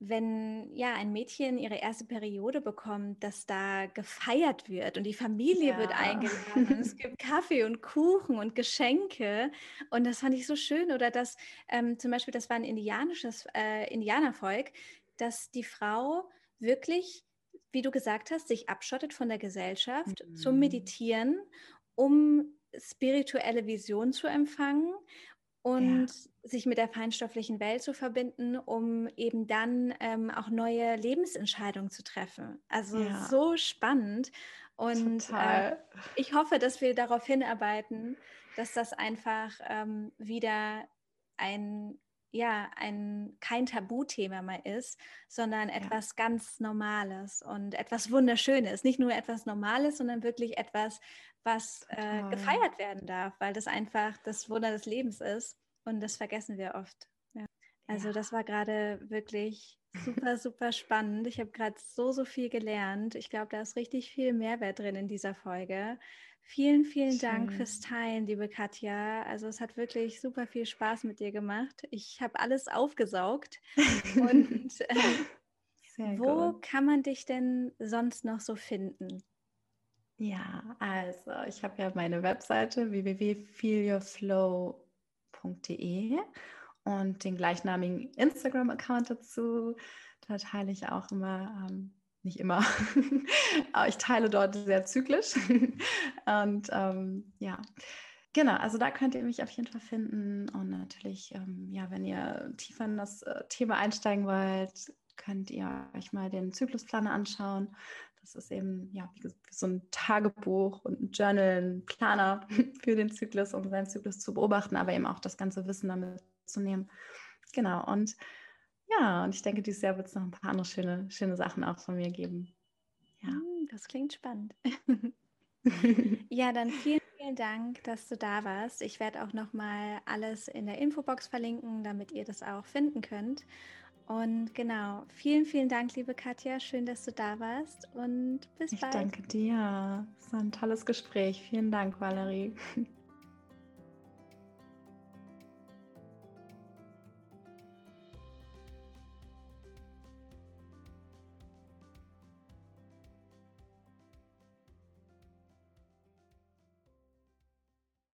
wenn ja ein Mädchen ihre erste Periode bekommt, dass da gefeiert wird und die Familie ja. wird eingeladen und es gibt Kaffee und Kuchen und Geschenke und das fand ich so schön oder dass ähm, zum Beispiel das war ein indianisches äh, Indianervolk, dass die Frau wirklich, wie du gesagt hast, sich abschottet von der Gesellschaft mhm. zum Meditieren, um spirituelle Vision zu empfangen und ja. sich mit der feinstofflichen Welt zu verbinden, um eben dann ähm, auch neue Lebensentscheidungen zu treffen. Also ja. so spannend. Und äh, ich hoffe, dass wir darauf hinarbeiten, dass das einfach ähm, wieder ein ja, ein, kein Tabuthema mehr ist, sondern etwas ja. ganz Normales und etwas Wunderschönes. Nicht nur etwas Normales, sondern wirklich etwas, was äh, gefeiert werden darf, weil das einfach das Wunder des Lebens ist und das vergessen wir oft. Ja. Also ja. das war gerade wirklich super, super spannend. Ich habe gerade so, so viel gelernt. Ich glaube, da ist richtig viel Mehrwert drin in dieser Folge. Vielen, vielen Schön. Dank fürs Teilen, liebe Katja. Also es hat wirklich super viel Spaß mit dir gemacht. Ich habe alles aufgesaugt. Und äh, wo gut. kann man dich denn sonst noch so finden? Ja, also ich habe ja meine Webseite www.feelyourflow.de und den gleichnamigen Instagram-Account dazu. Da teile ich auch immer ähm, nicht immer, aber ich teile dort sehr zyklisch. und ähm, ja, genau, also da könnt ihr mich auf jeden Fall finden. Und natürlich, ähm, ja, wenn ihr tiefer in das äh, Thema einsteigen wollt, könnt ihr euch mal den Zyklusplaner anschauen. Das ist eben ja wie so ein Tagebuch und ein Journal, ein Planer für den Zyklus, um seinen Zyklus zu beobachten, aber eben auch das ganze Wissen damit zu nehmen. Genau, und ja, und ich denke, dieses Jahr wird es noch ein paar andere schöne, schöne Sachen auch von mir geben. Ja. Hm, das klingt spannend. ja, dann vielen, vielen Dank, dass du da warst. Ich werde auch nochmal alles in der Infobox verlinken, damit ihr das auch finden könnt. Und genau, vielen, vielen Dank, liebe Katja. Schön, dass du da warst und bis ich bald. Ich danke dir. Es war ein tolles Gespräch. Vielen Dank, Valerie.